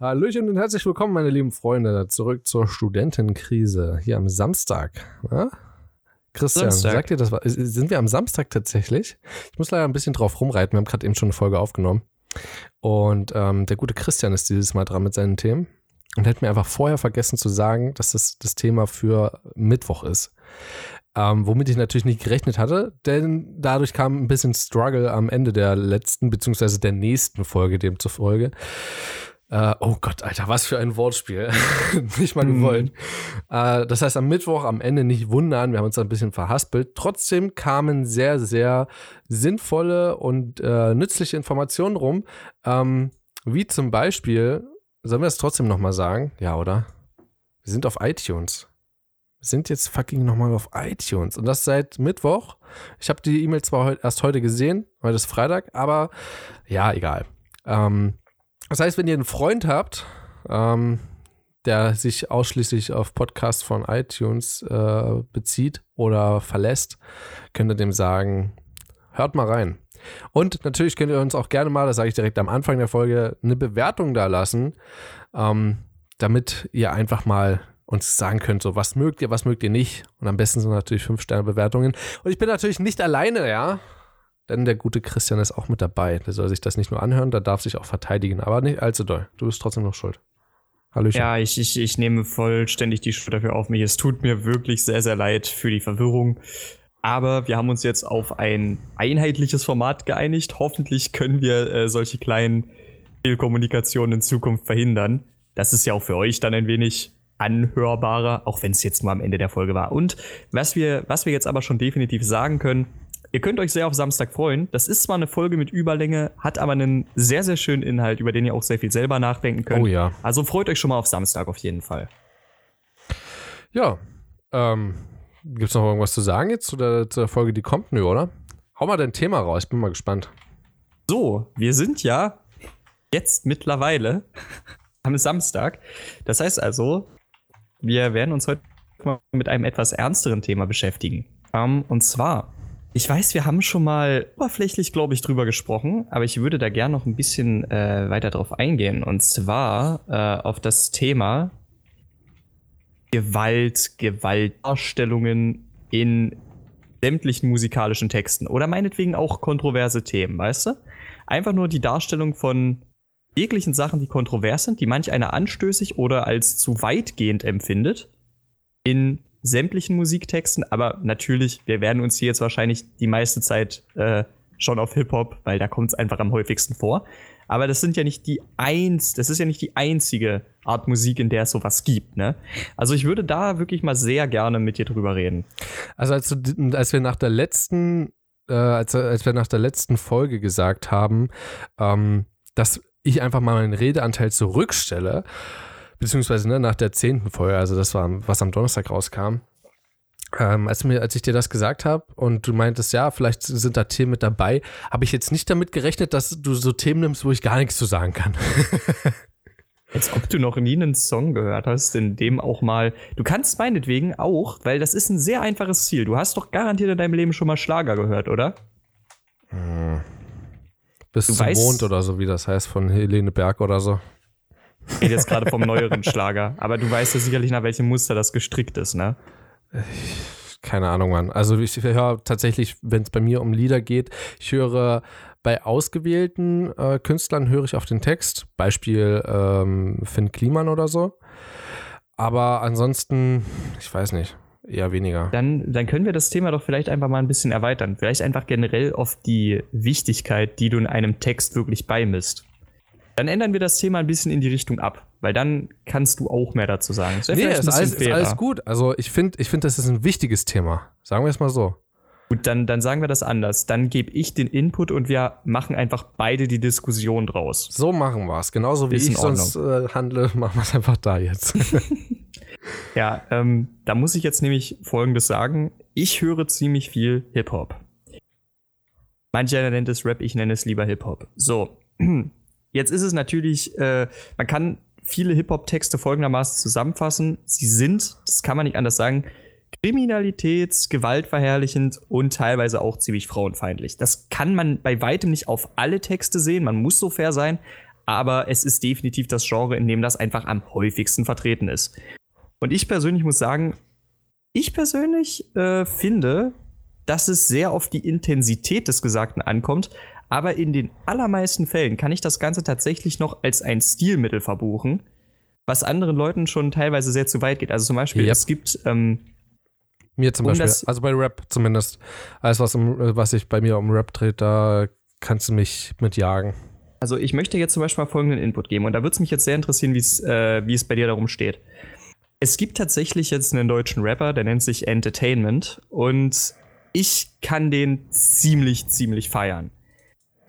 Hallöchen und herzlich willkommen, meine lieben Freunde, zurück zur Studentenkrise hier am Samstag. Ja? Christian, Samstag. sagt ihr das? Sind wir am Samstag tatsächlich? Ich muss leider ein bisschen drauf rumreiten. Wir haben gerade eben schon eine Folge aufgenommen. Und ähm, der gute Christian ist dieses Mal dran mit seinen Themen und hätte mir einfach vorher vergessen zu sagen, dass das das Thema für Mittwoch ist. Ähm, womit ich natürlich nicht gerechnet hatte, denn dadurch kam ein bisschen Struggle am Ende der letzten beziehungsweise der nächsten Folge demzufolge. Uh, oh Gott, Alter, was für ein Wortspiel. nicht mal gewollt. Mm. Uh, das heißt, am Mittwoch am Ende nicht wundern, wir haben uns ein bisschen verhaspelt. Trotzdem kamen sehr, sehr sinnvolle und uh, nützliche Informationen rum. Um, ähm, wie zum Beispiel, sollen wir es trotzdem nochmal sagen? Ja, oder? Wir sind auf iTunes. Wir sind jetzt fucking nochmal auf iTunes. Und das seit Mittwoch. Ich habe die E-Mail zwar erst heute gesehen, heute ist Freitag, aber ja, egal. Um, das heißt, wenn ihr einen Freund habt, ähm, der sich ausschließlich auf Podcasts von iTunes äh, bezieht oder verlässt, könnt ihr dem sagen, hört mal rein. Und natürlich könnt ihr uns auch gerne mal, das sage ich direkt am Anfang der Folge, eine Bewertung da lassen, ähm, damit ihr einfach mal uns sagen könnt, so was mögt ihr, was mögt ihr nicht. Und am besten sind natürlich 5-Sterne-Bewertungen. Und ich bin natürlich nicht alleine, ja. Denn der gute Christian ist auch mit dabei. Der soll sich das nicht nur anhören, der darf sich auch verteidigen. Aber nicht allzu doll. Du bist trotzdem noch schuld. Hallöchen. Ja, ich, ich, ich nehme vollständig die Schuld dafür auf mich. Es tut mir wirklich sehr, sehr leid für die Verwirrung. Aber wir haben uns jetzt auf ein einheitliches Format geeinigt. Hoffentlich können wir äh, solche kleinen Fehlkommunikationen in Zukunft verhindern. Das ist ja auch für euch dann ein wenig anhörbarer, auch wenn es jetzt nur am Ende der Folge war. Und was wir, was wir jetzt aber schon definitiv sagen können, Ihr könnt euch sehr auf Samstag freuen. Das ist zwar eine Folge mit Überlänge, hat aber einen sehr, sehr schönen Inhalt, über den ihr auch sehr viel selber nachdenken könnt. Oh ja. Also freut euch schon mal auf Samstag auf jeden Fall. Ja. Ähm, Gibt es noch irgendwas zu sagen jetzt zu der, zu der Folge, die kommt? Nö, oder? Hau mal dein Thema raus, ich bin mal gespannt. So, wir sind ja jetzt mittlerweile am Samstag. Das heißt also, wir werden uns heute mal mit einem etwas ernsteren Thema beschäftigen. Um, und zwar ich weiß, wir haben schon mal oberflächlich, glaube ich, drüber gesprochen, aber ich würde da gerne noch ein bisschen äh, weiter drauf eingehen. Und zwar äh, auf das Thema Gewalt, Gewaltdarstellungen in sämtlichen musikalischen Texten oder meinetwegen auch kontroverse Themen, weißt du? Einfach nur die Darstellung von jeglichen Sachen, die kontrovers sind, die manch einer anstößig oder als zu weitgehend empfindet, in sämtlichen Musiktexten, aber natürlich, wir werden uns hier jetzt wahrscheinlich die meiste Zeit äh, schon auf Hip-Hop, weil da kommt es einfach am häufigsten vor. Aber das sind ja nicht die eins, das ist ja nicht die einzige Art Musik, in der es sowas gibt, ne? Also ich würde da wirklich mal sehr gerne mit dir drüber reden. Also als, du, als wir nach der letzten, äh, als, als wir nach der letzten Folge gesagt haben, ähm, dass ich einfach mal meinen Redeanteil zurückstelle, beziehungsweise ne, nach der zehnten Folge, also das war, was am Donnerstag rauskam, ähm, als, mir, als ich dir das gesagt habe und du meintest, ja, vielleicht sind da Themen mit dabei, habe ich jetzt nicht damit gerechnet, dass du so Themen nimmst, wo ich gar nichts zu sagen kann. Als ob du noch nie einen Song gehört hast, in dem auch mal. Du kannst meinetwegen auch, weil das ist ein sehr einfaches Ziel. Du hast doch garantiert in deinem Leben schon mal Schlager gehört, oder? Hm. Bis du zum weißt, Mond oder so, wie das heißt, von Helene Berg oder so. Ich rede jetzt gerade vom neueren Schlager. Aber du weißt ja sicherlich, nach welchem Muster das gestrickt ist, ne? Keine Ahnung, Mann. Also ich höre tatsächlich, wenn es bei mir um Lieder geht, ich höre bei ausgewählten äh, Künstlern höre ich auf den Text. Beispiel ähm, Finn Kliman oder so. Aber ansonsten, ich weiß nicht, eher weniger. Dann, dann können wir das Thema doch vielleicht einfach mal ein bisschen erweitern. Vielleicht einfach generell auf die Wichtigkeit, die du in einem Text wirklich beimisst. Dann ändern wir das Thema ein bisschen in die Richtung ab, weil dann kannst du auch mehr dazu sagen. Das nee, ist alles, ist alles, gut. Also ich finde, ich find, das ist ein wichtiges Thema. Sagen wir es mal so. Gut, dann, dann sagen wir das anders. Dann gebe ich den Input und wir machen einfach beide die Diskussion draus. So machen wir es. Genauso wie ich sonst äh, handle, machen wir es einfach da jetzt. ja, ähm, da muss ich jetzt nämlich Folgendes sagen. Ich höre ziemlich viel Hip-Hop. Mancher nennt es Rap, ich nenne es lieber Hip-Hop. So, Jetzt ist es natürlich, äh, man kann viele Hip-Hop-Texte folgendermaßen zusammenfassen. Sie sind, das kann man nicht anders sagen, kriminalitäts-, gewaltverherrlichend und teilweise auch ziemlich frauenfeindlich. Das kann man bei weitem nicht auf alle Texte sehen, man muss so fair sein, aber es ist definitiv das Genre, in dem das einfach am häufigsten vertreten ist. Und ich persönlich muss sagen, ich persönlich äh, finde, dass es sehr auf die Intensität des Gesagten ankommt, aber in den allermeisten Fällen kann ich das Ganze tatsächlich noch als ein Stilmittel verbuchen, was anderen Leuten schon teilweise sehr zu weit geht. Also zum Beispiel, yep. es gibt ähm, mir zum um Beispiel, also bei Rap zumindest. Alles, was, um, was sich bei mir um Rap dreht, da kannst du mich mitjagen. Also ich möchte jetzt zum Beispiel mal folgenden Input geben und da würde es mich jetzt sehr interessieren, äh, wie es bei dir darum steht. Es gibt tatsächlich jetzt einen deutschen Rapper, der nennt sich Entertainment und ich kann den ziemlich, ziemlich feiern.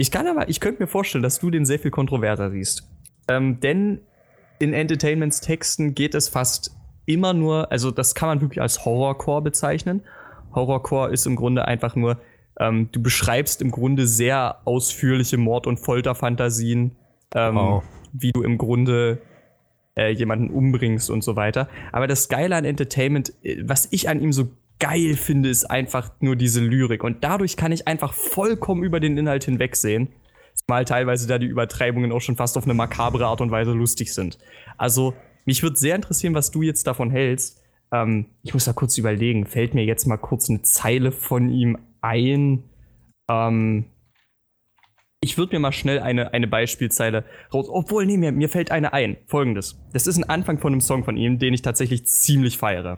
Ich kann aber, ich könnte mir vorstellen, dass du den sehr viel kontroverser siehst. Ähm, denn in Entertainments Texten geht es fast immer nur, also das kann man wirklich als Horrorcore bezeichnen. Horrorcore ist im Grunde einfach nur, ähm, du beschreibst im Grunde sehr ausführliche Mord- und Folterfantasien, ähm, wow. wie du im Grunde äh, jemanden umbringst und so weiter. Aber das an Entertainment, äh, was ich an ihm so geil finde, ist einfach nur diese Lyrik. Und dadurch kann ich einfach vollkommen über den Inhalt hinwegsehen. Mal teilweise da die Übertreibungen auch schon fast auf eine makabre Art und Weise lustig sind. Also mich würde sehr interessieren, was du jetzt davon hältst. Ähm, ich muss da kurz überlegen. Fällt mir jetzt mal kurz eine Zeile von ihm ein? Ähm, ich würde mir mal schnell eine, eine Beispielzeile raus. Obwohl, nee, mir, mir fällt eine ein. Folgendes. Das ist ein Anfang von einem Song von ihm, den ich tatsächlich ziemlich feiere.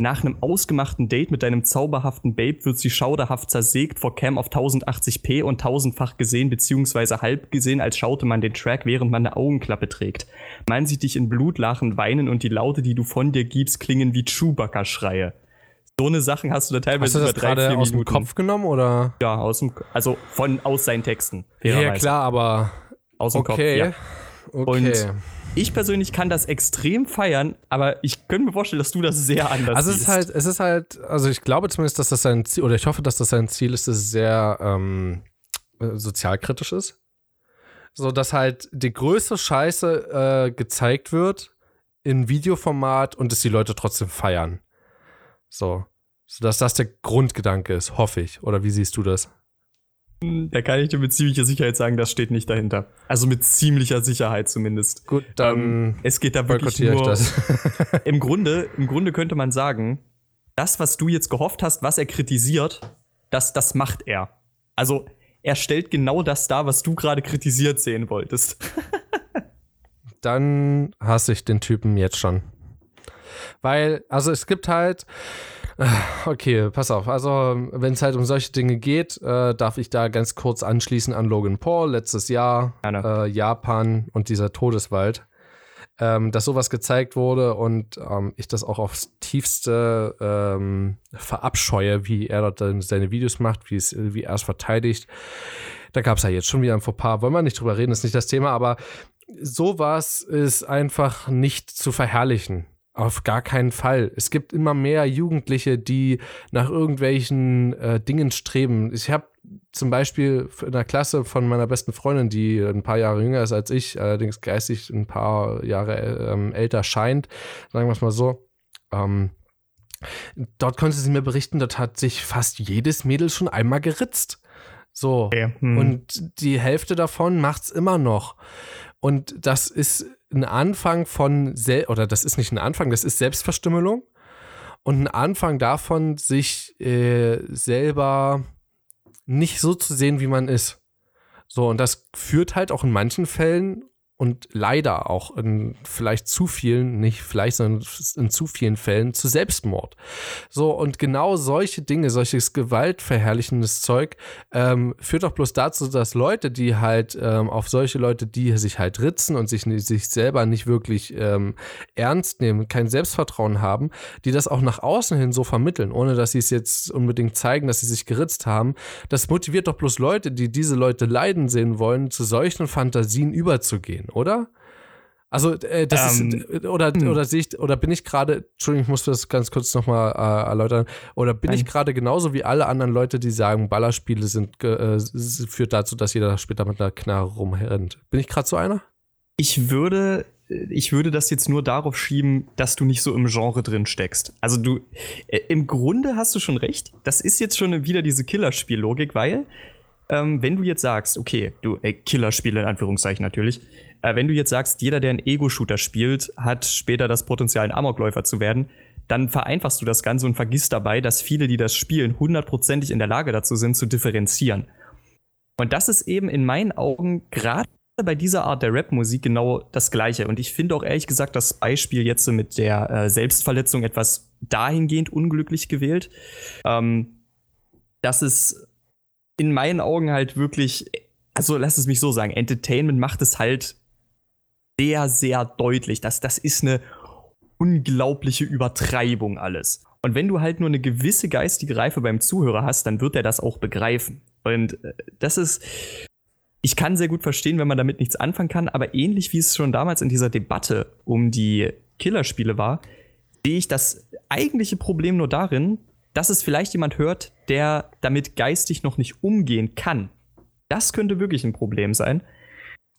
Nach einem ausgemachten Date mit deinem zauberhaften Babe wird sie schauderhaft zersägt vor Cam auf 1080p und tausendfach gesehen bzw. halb gesehen, als schaute man den Track, während man eine Augenklappe trägt. Man sieht dich in Blutlachen weinen und die Laute, die du von dir gibst, klingen wie Chewbacca-Schreie. So eine Sachen hast du da teilweise hast du das über drei, gerade aus dem Kopf genommen oder? Ja, aus dem, also von aus seinen Texten. Ja, klar, aber aus dem okay. Kopf. Ja. Okay. Und ich persönlich kann das extrem feiern, aber ich könnte mir vorstellen, dass du das sehr anders Also es ist halt, es ist halt, also ich glaube zumindest, dass das sein Ziel, oder ich hoffe, dass das sein Ziel ist, dass es sehr ähm, sozialkritisch ist. So, dass halt die größte Scheiße äh, gezeigt wird in Videoformat und dass die Leute trotzdem feiern. So. Sodass das der Grundgedanke ist, hoffe ich. Oder wie siehst du das? Da kann ich dir mit ziemlicher Sicherheit sagen, das steht nicht dahinter. Also mit ziemlicher Sicherheit zumindest. Gut, dann ähm, es geht da wirklich nur. das. Im Grunde, im Grunde könnte man sagen, das, was du jetzt gehofft hast, was er kritisiert, das, das macht er. Also er stellt genau das dar, was du gerade kritisiert sehen wolltest. dann hasse ich den Typen jetzt schon. Weil, also es gibt halt, Okay, pass auf. Also, wenn es halt um solche Dinge geht, äh, darf ich da ganz kurz anschließen an Logan Paul, letztes Jahr, äh, Japan und dieser Todeswald. Ähm, dass sowas gezeigt wurde und ähm, ich das auch aufs tiefste ähm, verabscheue, wie er dort seine Videos macht, wie er es verteidigt. Da gab es ja jetzt schon wieder ein Fauxpas. Wollen wir nicht drüber reden, ist nicht das Thema, aber sowas ist einfach nicht zu verherrlichen. Auf gar keinen Fall. Es gibt immer mehr Jugendliche, die nach irgendwelchen äh, Dingen streben. Ich habe zum Beispiel in der Klasse von meiner besten Freundin, die ein paar Jahre jünger ist als ich, allerdings geistig ein paar Jahre ähm, älter scheint, sagen wir es mal so. Ähm, dort konnte sie mir berichten, dort hat sich fast jedes Mädel schon einmal geritzt. So. Okay. Hm. Und die Hälfte davon macht es immer noch. Und das ist ein Anfang von, Sel oder das ist nicht ein Anfang, das ist Selbstverstümmelung. Und ein Anfang davon, sich äh, selber nicht so zu sehen, wie man ist. So, und das führt halt auch in manchen Fällen und leider auch in vielleicht zu vielen, nicht vielleicht, sondern in zu vielen Fällen zu Selbstmord. So, und genau solche Dinge, solches gewaltverherrlichendes Zeug, ähm, führt doch bloß dazu, dass Leute, die halt ähm, auf solche Leute, die sich halt ritzen und sich, sich selber nicht wirklich ähm, ernst nehmen, kein Selbstvertrauen haben, die das auch nach außen hin so vermitteln, ohne dass sie es jetzt unbedingt zeigen, dass sie sich geritzt haben. Das motiviert doch bloß Leute, die diese Leute leiden sehen wollen, zu solchen Fantasien überzugehen oder? Also äh, das ähm, ist oder hm. oder sehe ich oder bin ich gerade Entschuldigung, ich muss das ganz kurz nochmal äh, erläutern oder bin Nein. ich gerade genauso wie alle anderen Leute, die sagen, Ballerspiele sind äh, führt dazu, dass jeder später mit einer Knarre rumrennt. Bin ich gerade so einer? Ich würde ich würde das jetzt nur darauf schieben, dass du nicht so im Genre drin steckst. Also du äh, im Grunde hast du schon recht. Das ist jetzt schon wieder diese Killerspiellogik, weil ähm, wenn du jetzt sagst, okay, du, äh, Killerspiele in Anführungszeichen natürlich, äh, wenn du jetzt sagst, jeder, der einen Ego-Shooter spielt, hat später das Potenzial, ein Amokläufer zu werden, dann vereinfachst du das Ganze und vergisst dabei, dass viele, die das spielen, hundertprozentig in der Lage dazu sind, zu differenzieren. Und das ist eben in meinen Augen gerade bei dieser Art der Rap-Musik genau das Gleiche. Und ich finde auch ehrlich gesagt das Beispiel jetzt mit der äh, Selbstverletzung etwas dahingehend unglücklich gewählt, ähm, dass es in meinen Augen halt wirklich, also lass es mich so sagen, Entertainment macht es halt sehr, sehr deutlich. dass das ist eine unglaubliche Übertreibung alles. Und wenn du halt nur eine gewisse geistige Reife beim Zuhörer hast, dann wird er das auch begreifen. Und äh, das ist, ich kann sehr gut verstehen, wenn man damit nichts anfangen kann, aber ähnlich wie es schon damals in dieser Debatte um die Killerspiele war, sehe ich das eigentliche Problem nur darin, dass es vielleicht jemand hört, der damit geistig noch nicht umgehen kann. Das könnte wirklich ein Problem sein.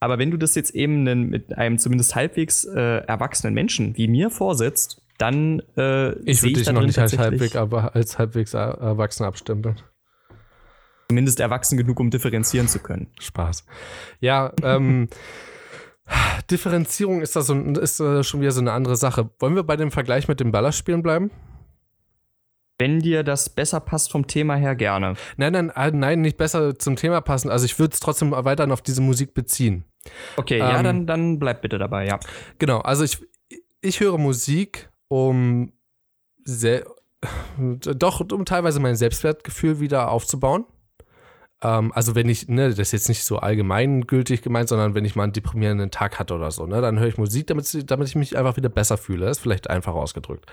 Aber wenn du das jetzt eben mit einem zumindest halbwegs äh, erwachsenen Menschen wie mir vorsetzt, dann äh, ich würde dich noch nicht als halbwegs, aber als halbwegs erwachsen abstempeln zumindest erwachsen genug, um differenzieren zu können. Spaß. Ja, ähm, Differenzierung ist da so, ist schon wieder so eine andere Sache. Wollen wir bei dem Vergleich mit den Ballerspielen bleiben? Wenn dir das besser passt vom Thema her, gerne. Nein, nein, äh, nein, nicht besser zum Thema passen. Also ich würde es trotzdem weiterhin auf diese Musik beziehen. Okay, ähm, ja, dann, dann bleib bitte dabei, ja. Genau, also ich, ich höre Musik, um sehr, doch, um teilweise mein Selbstwertgefühl wieder aufzubauen. Ähm, also wenn ich, ne, das ist jetzt nicht so allgemeingültig gemeint, sondern wenn ich mal einen deprimierenden Tag hatte oder so, ne, dann höre ich Musik, damit, damit ich mich einfach wieder besser fühle. Das ist vielleicht einfach ausgedrückt.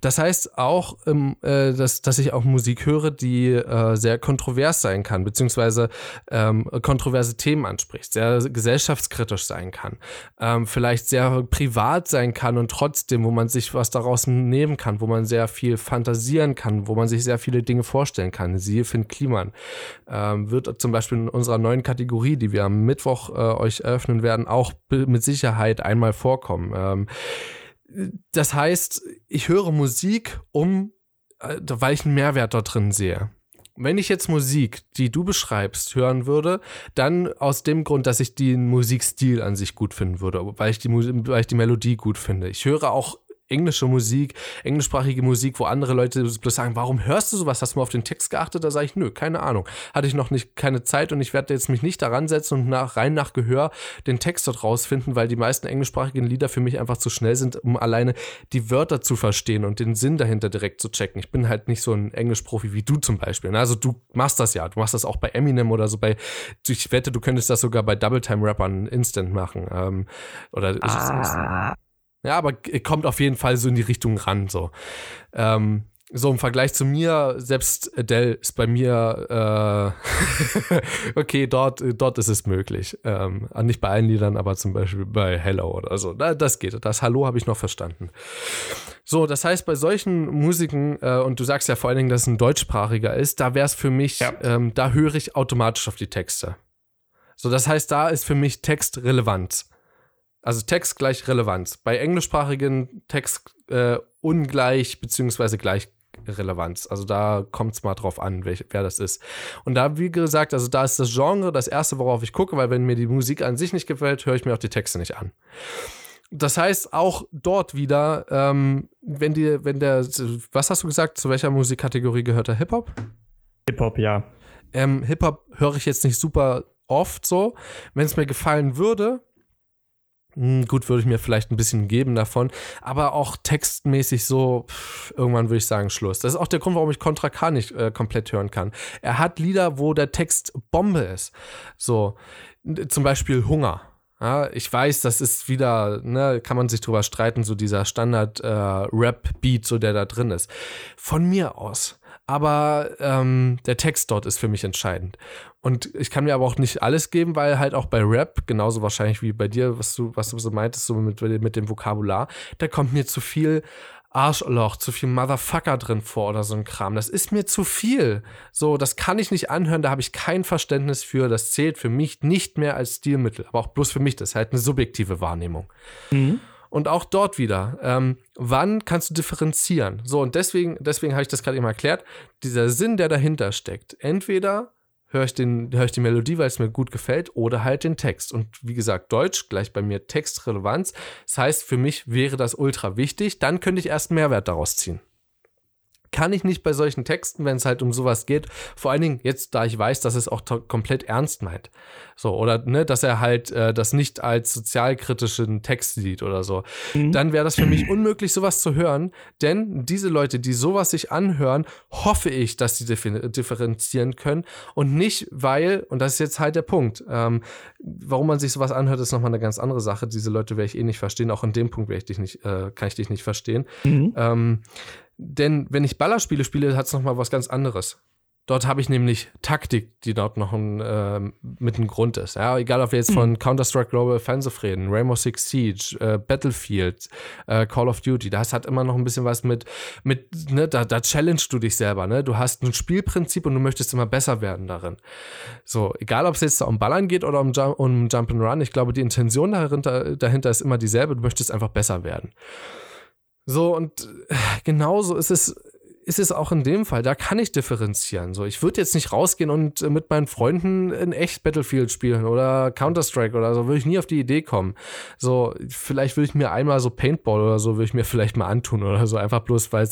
Das heißt auch, ähm, äh, dass, dass ich auch Musik höre, die äh, sehr kontrovers sein kann, beziehungsweise ähm, kontroverse Themen anspricht, sehr gesellschaftskritisch sein kann, ähm, vielleicht sehr privat sein kann und trotzdem, wo man sich was daraus nehmen kann, wo man sehr viel fantasieren kann, wo man sich sehr viele Dinge vorstellen kann. Siehe Finn Kliman. Ähm, wird zum Beispiel in unserer neuen Kategorie, die wir am Mittwoch äh, euch eröffnen werden, auch mit Sicherheit einmal vorkommen. Ähm, das heißt, ich höre Musik, um, äh, weil ich einen Mehrwert dort drin sehe. Wenn ich jetzt Musik, die du beschreibst, hören würde, dann aus dem Grund, dass ich den Musikstil an sich gut finden würde, weil ich die, weil ich die Melodie gut finde. Ich höre auch englische Musik, englischsprachige Musik, wo andere Leute bloß sagen, warum hörst du sowas? Hast du mal auf den Text geachtet? Da sage ich, nö, keine Ahnung. Hatte ich noch nicht keine Zeit und ich werde jetzt mich nicht daran setzen und nach, rein nach Gehör den Text dort rausfinden, weil die meisten englischsprachigen Lieder für mich einfach zu schnell sind, um alleine die Wörter zu verstehen und den Sinn dahinter direkt zu checken. Ich bin halt nicht so ein Englischprofi wie du zum Beispiel. Ne? Also du machst das ja. Du machst das auch bei Eminem oder so bei, ich wette, du könntest das sogar bei Double Time Rappern instant machen. Ähm, oder ah. Ja, aber kommt auf jeden Fall so in die Richtung ran. So, ähm, so im Vergleich zu mir, selbst Adele ist bei mir, äh, okay, dort, dort ist es möglich. Ähm, nicht bei allen Liedern, aber zum Beispiel bei Hello oder so. Das geht. Das Hallo habe ich noch verstanden. So, das heißt, bei solchen Musiken, äh, und du sagst ja vor allen Dingen, dass es ein deutschsprachiger ist, da wäre es für mich, ja. ähm, da höre ich automatisch auf die Texte. So, das heißt, da ist für mich Text relevant. Also Text gleich Relevanz. Bei englischsprachigen Text äh, ungleich beziehungsweise gleich Relevanz. Also da kommt es mal drauf an, welch, wer das ist. Und da, wie gesagt, also da ist das Genre das erste, worauf ich gucke, weil wenn mir die Musik an sich nicht gefällt, höre ich mir auch die Texte nicht an. Das heißt, auch dort wieder, ähm, wenn die, wenn der, was hast du gesagt, zu welcher Musikkategorie gehört der Hip-Hop? Hip-Hop, ja. Ähm, Hip-Hop höre ich jetzt nicht super oft so. Wenn es mir gefallen würde, gut, würde ich mir vielleicht ein bisschen geben davon, aber auch textmäßig so, pff, irgendwann würde ich sagen, Schluss. Das ist auch der Grund, warum ich Contra K nicht äh, komplett hören kann. Er hat Lieder, wo der Text Bombe ist. So, zum Beispiel Hunger. Ja, ich weiß, das ist wieder, ne, kann man sich drüber streiten, so dieser Standard-Rap-Beat, äh, so der da drin ist. Von mir aus aber ähm, der Text dort ist für mich entscheidend. Und ich kann mir aber auch nicht alles geben, weil halt auch bei Rap, genauso wahrscheinlich wie bei dir, was du, was du so meintest, so mit, mit dem Vokabular, da kommt mir zu viel Arschloch, zu viel Motherfucker drin vor oder so ein Kram. Das ist mir zu viel. So, das kann ich nicht anhören, da habe ich kein Verständnis für. Das zählt für mich nicht mehr als Stilmittel, aber auch bloß für mich. Das ist halt eine subjektive Wahrnehmung. Mhm. Und auch dort wieder, ähm, wann kannst du differenzieren? So, und deswegen, deswegen habe ich das gerade eben erklärt, dieser Sinn, der dahinter steckt. Entweder höre ich, hör ich die Melodie, weil es mir gut gefällt, oder halt den Text. Und wie gesagt, Deutsch gleich bei mir Textrelevanz. Das heißt, für mich wäre das ultra wichtig. Dann könnte ich erst Mehrwert daraus ziehen kann ich nicht bei solchen Texten, wenn es halt um sowas geht. Vor allen Dingen jetzt, da ich weiß, dass es auch komplett ernst meint. So, oder ne, dass er halt äh, das nicht als sozialkritischen Text sieht oder so. Mhm. Dann wäre das für mich unmöglich, sowas zu hören. Denn diese Leute, die sowas sich anhören, hoffe ich, dass sie differenzieren können. Und nicht, weil, und das ist jetzt halt der Punkt, ähm, warum man sich sowas anhört, ist nochmal eine ganz andere Sache. Diese Leute werde ich eh nicht verstehen. Auch in dem Punkt werde ich dich nicht, äh, kann ich dich nicht verstehen. Mhm. Ähm, denn wenn ich Ballerspiele spiele, hat es nochmal was ganz anderes. Dort habe ich nämlich Taktik, die dort noch ein, äh, mit einem Grund ist. Ja, egal, ob wir jetzt von mhm. Counter-Strike Global Offensive reden, Rainbow Six Siege, äh, Battlefield, äh, Call of Duty, das hat immer noch ein bisschen was mit, mit ne, da, da challenge du dich selber, ne? Du hast ein Spielprinzip und du möchtest immer besser werden darin. So, egal, ob es jetzt um Ballern geht oder um, Jump, um Jump and Run, ich glaube, die Intention dahinter, dahinter ist immer dieselbe, du möchtest einfach besser werden. So, und äh, genauso ist es, ist es auch in dem Fall. Da kann ich differenzieren. So, ich würde jetzt nicht rausgehen und äh, mit meinen Freunden in echt Battlefield spielen oder Counter-Strike oder so, würde ich nie auf die Idee kommen. So, vielleicht würde ich mir einmal so Paintball oder so, würde ich mir vielleicht mal antun oder so, einfach bloß, weil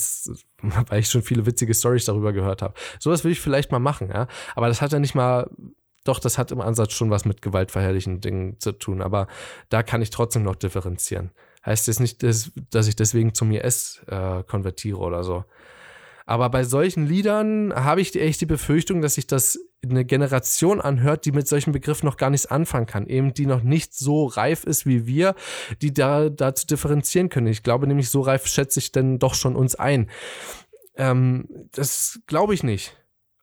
weil ich schon viele witzige Stories darüber gehört habe. Sowas würde ich vielleicht mal machen, ja. Aber das hat ja nicht mal doch, das hat im Ansatz schon was mit gewaltverherrlichen Dingen zu tun, aber da kann ich trotzdem noch differenzieren. Heißt jetzt nicht, dass, dass ich deswegen zum IS äh, konvertiere oder so. Aber bei solchen Liedern habe ich echt die Befürchtung, dass sich das eine Generation anhört, die mit solchen Begriffen noch gar nichts anfangen kann. Eben die noch nicht so reif ist wie wir, die da dazu differenzieren können. Ich glaube nämlich, so reif schätze ich denn doch schon uns ein. Ähm, das glaube ich nicht.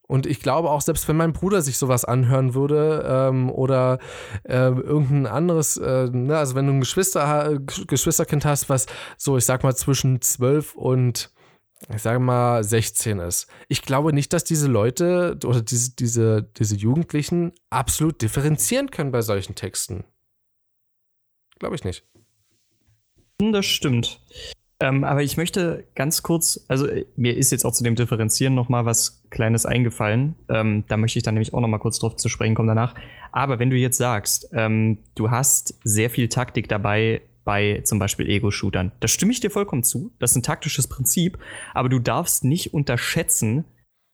Und ich glaube auch, selbst wenn mein Bruder sich sowas anhören würde ähm, oder äh, irgendein anderes, äh, ne, also wenn du ein Geschwister, Geschwisterkind hast, was so, ich sag mal, zwischen zwölf und ich sage mal 16 ist. Ich glaube nicht, dass diese Leute oder diese, diese, diese Jugendlichen absolut differenzieren können bei solchen Texten. Glaube ich nicht. Das stimmt. Ähm, aber ich möchte ganz kurz, also äh, mir ist jetzt auch zu dem Differenzieren noch mal was Kleines eingefallen. Ähm, da möchte ich dann nämlich auch noch mal kurz drauf zu sprechen kommen danach. Aber wenn du jetzt sagst, ähm, du hast sehr viel Taktik dabei bei zum Beispiel Ego-Shootern, da stimme ich dir vollkommen zu. Das ist ein taktisches Prinzip, aber du darfst nicht unterschätzen,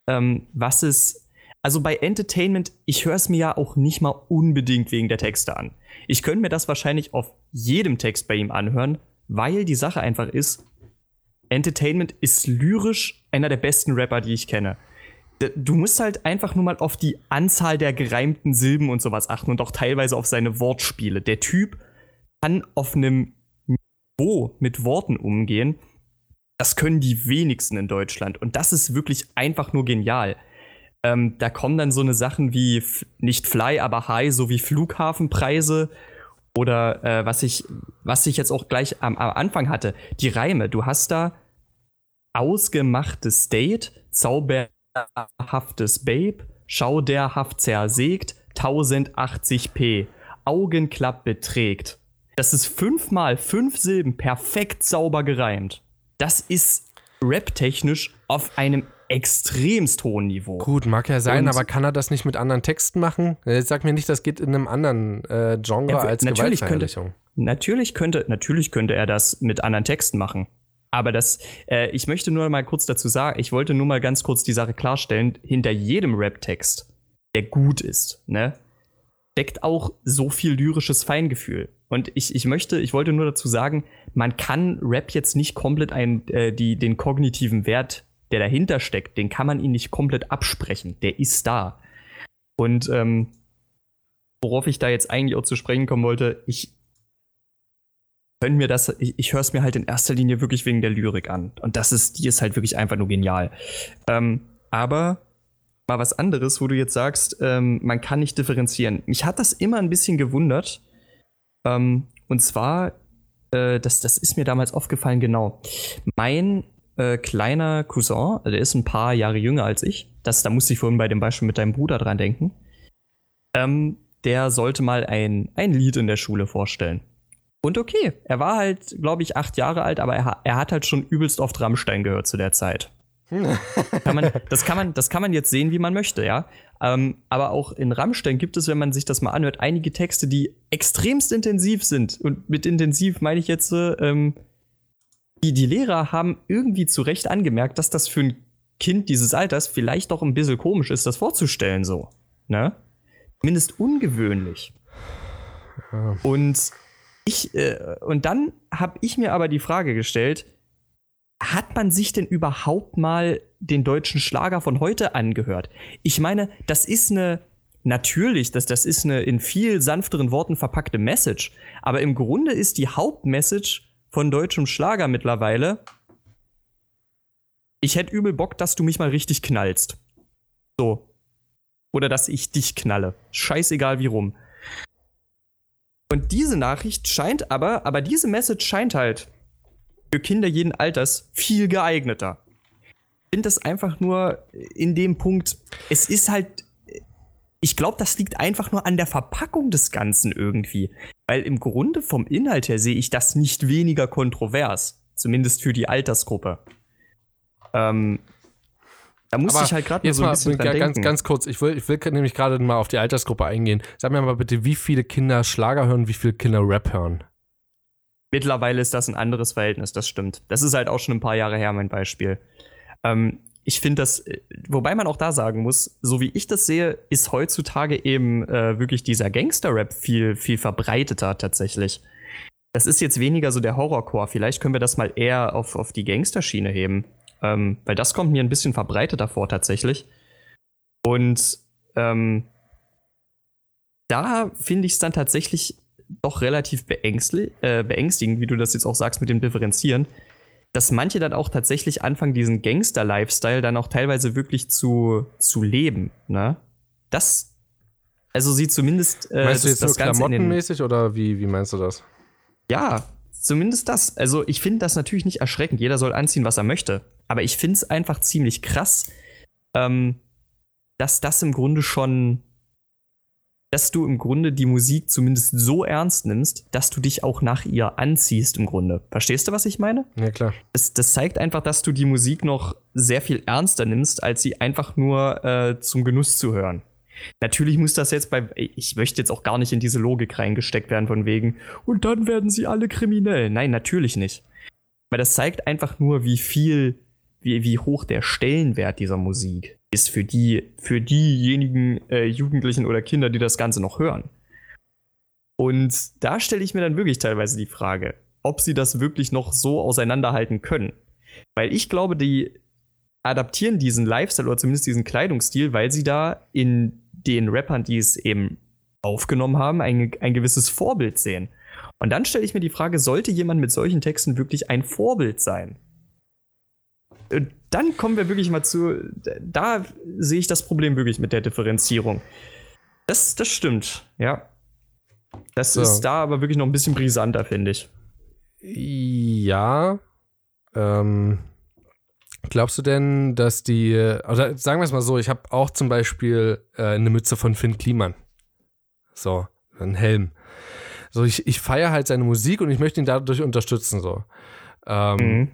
ähm, was es also bei Entertainment, ich höre es mir ja auch nicht mal unbedingt wegen der Texte an. Ich könnte mir das wahrscheinlich auf jedem Text bei ihm anhören, weil die Sache einfach ist, Entertainment ist lyrisch einer der besten Rapper, die ich kenne. Du musst halt einfach nur mal auf die Anzahl der gereimten Silben und sowas achten und auch teilweise auf seine Wortspiele. Der Typ kann auf einem Niveau mit Worten umgehen. Das können die wenigsten in Deutschland. Und das ist wirklich einfach nur genial. Ähm, da kommen dann so eine Sachen wie nicht Fly, aber High, so wie Flughafenpreise oder äh, was ich, was ich jetzt auch gleich am, am Anfang hatte, die Reime. Du hast da ausgemachtes State, zauberhaftes Babe, schauderhaft zersägt, 1080p, Augenklappe trägt. Das ist fünfmal fünf Silben perfekt sauber gereimt. Das ist rap-technisch auf einem extremst hohen Niveau. Gut, mag ja sein, und aber kann er das nicht mit anderen Texten machen? Jetzt sag mir nicht, das geht in einem anderen äh, Genre ja, als natürlich könnte, natürlich könnte, natürlich könnte er das mit anderen Texten machen. Aber das, äh, ich möchte nur mal kurz dazu sagen, ich wollte nur mal ganz kurz die Sache klarstellen, hinter jedem Rap-Text, der gut ist, ne, steckt auch so viel lyrisches Feingefühl. Und ich, ich möchte, ich wollte nur dazu sagen, man kann Rap jetzt nicht komplett ein, äh, die, den kognitiven Wert der dahinter steckt, den kann man ihn nicht komplett absprechen. Der ist da. Und ähm, worauf ich da jetzt eigentlich auch zu sprechen kommen wollte, ich können mir das, ich, ich höre es mir halt in erster Linie wirklich wegen der Lyrik an. Und das ist, die ist halt wirklich einfach nur genial. Ähm, aber mal was anderes, wo du jetzt sagst, ähm, man kann nicht differenzieren. Mich hat das immer ein bisschen gewundert. Ähm, und zwar, äh, das, das ist mir damals aufgefallen, genau. Mein äh, kleiner Cousin, der ist ein paar Jahre jünger als ich. Das, da musste ich vorhin bei dem Beispiel mit deinem Bruder dran denken. Ähm, der sollte mal ein, ein Lied in der Schule vorstellen. Und okay, er war halt, glaube ich, acht Jahre alt, aber er, er hat halt schon übelst oft Rammstein gehört zu der Zeit. kann man, das, kann man, das kann man jetzt sehen, wie man möchte, ja. Ähm, aber auch in Rammstein gibt es, wenn man sich das mal anhört, einige Texte, die extremst intensiv sind. Und mit intensiv meine ich jetzt, ähm, die, die Lehrer haben irgendwie zu Recht angemerkt, dass das für ein Kind dieses Alters vielleicht doch ein bisschen komisch ist, das vorzustellen, so. Ne? Zumindest ungewöhnlich. Ja. Und ich, äh, und dann habe ich mir aber die Frage gestellt, hat man sich denn überhaupt mal den deutschen Schlager von heute angehört? Ich meine, das ist eine, natürlich, das, das ist eine in viel sanfteren Worten verpackte Message, aber im Grunde ist die Hauptmessage von deutschem Schlager mittlerweile, ich hätte übel Bock, dass du mich mal richtig knallst. So. Oder dass ich dich knalle. Scheißegal wie rum. Und diese Nachricht scheint aber, aber diese Message scheint halt für Kinder jeden Alters viel geeigneter. Ich finde das einfach nur in dem Punkt, es ist halt, ich glaube, das liegt einfach nur an der Verpackung des Ganzen irgendwie. Weil im Grunde vom Inhalt her sehe ich das nicht weniger kontrovers. Zumindest für die Altersgruppe. Ähm, da muss ich halt gerade so ein bisschen mal, ganz, ganz kurz, ich will, ich will nämlich gerade mal auf die Altersgruppe eingehen. Sag mir mal bitte, wie viele Kinder Schlager hören, wie viele Kinder Rap hören? Mittlerweile ist das ein anderes Verhältnis, das stimmt. Das ist halt auch schon ein paar Jahre her, mein Beispiel. Ähm, ich finde das, äh, wobei man auch da sagen muss, so wie ich das sehe, ist heutzutage eben äh, wirklich dieser Gangster-Rap viel, viel verbreiteter tatsächlich. Das ist jetzt weniger so der Horrorcore. Vielleicht können wir das mal eher auf, auf die Gangsterschiene heben. Ähm, weil das kommt mir ein bisschen verbreiteter vor tatsächlich. Und ähm, da finde ich es dann tatsächlich doch relativ äh, beängstigend, wie du das jetzt auch sagst mit dem Differenzieren, dass manche dann auch tatsächlich anfangen, diesen Gangster-Lifestyle dann auch teilweise wirklich zu, zu leben. Ne? Das, also sie zumindest. Äh, meinst du jetzt das so klamottenmäßig oder wie, wie meinst du das? Ja, zumindest das. Also ich finde das natürlich nicht erschreckend. Jeder soll anziehen, was er möchte. Aber ich finde es einfach ziemlich krass, ähm, dass das im Grunde schon dass du im Grunde die Musik zumindest so ernst nimmst, dass du dich auch nach ihr anziehst im Grunde. Verstehst du, was ich meine? Ja, klar. Das, das zeigt einfach, dass du die Musik noch sehr viel ernster nimmst, als sie einfach nur äh, zum Genuss zu hören. Natürlich muss das jetzt bei, ich möchte jetzt auch gar nicht in diese Logik reingesteckt werden von wegen, und dann werden sie alle kriminell. Nein, natürlich nicht. Weil das zeigt einfach nur, wie viel, wie, wie hoch der Stellenwert dieser Musik ist für die, für diejenigen äh, Jugendlichen oder Kinder, die das Ganze noch hören. Und da stelle ich mir dann wirklich teilweise die Frage, ob sie das wirklich noch so auseinanderhalten können. Weil ich glaube, die adaptieren diesen Lifestyle oder zumindest diesen Kleidungsstil, weil sie da in den Rappern, die es eben aufgenommen haben, ein, ein gewisses Vorbild sehen. Und dann stelle ich mir die Frage, sollte jemand mit solchen Texten wirklich ein Vorbild sein? Dann kommen wir wirklich mal zu, da sehe ich das Problem wirklich mit der Differenzierung. Das, das stimmt, ja. Das so. ist da aber wirklich noch ein bisschen brisanter, finde ich. Ja. Ähm, glaubst du denn, dass die, oder sagen wir es mal so, ich habe auch zum Beispiel äh, eine Mütze von Finn Kliman. So, ein Helm. So, ich, ich feiere halt seine Musik und ich möchte ihn dadurch unterstützen, so. Ähm, mhm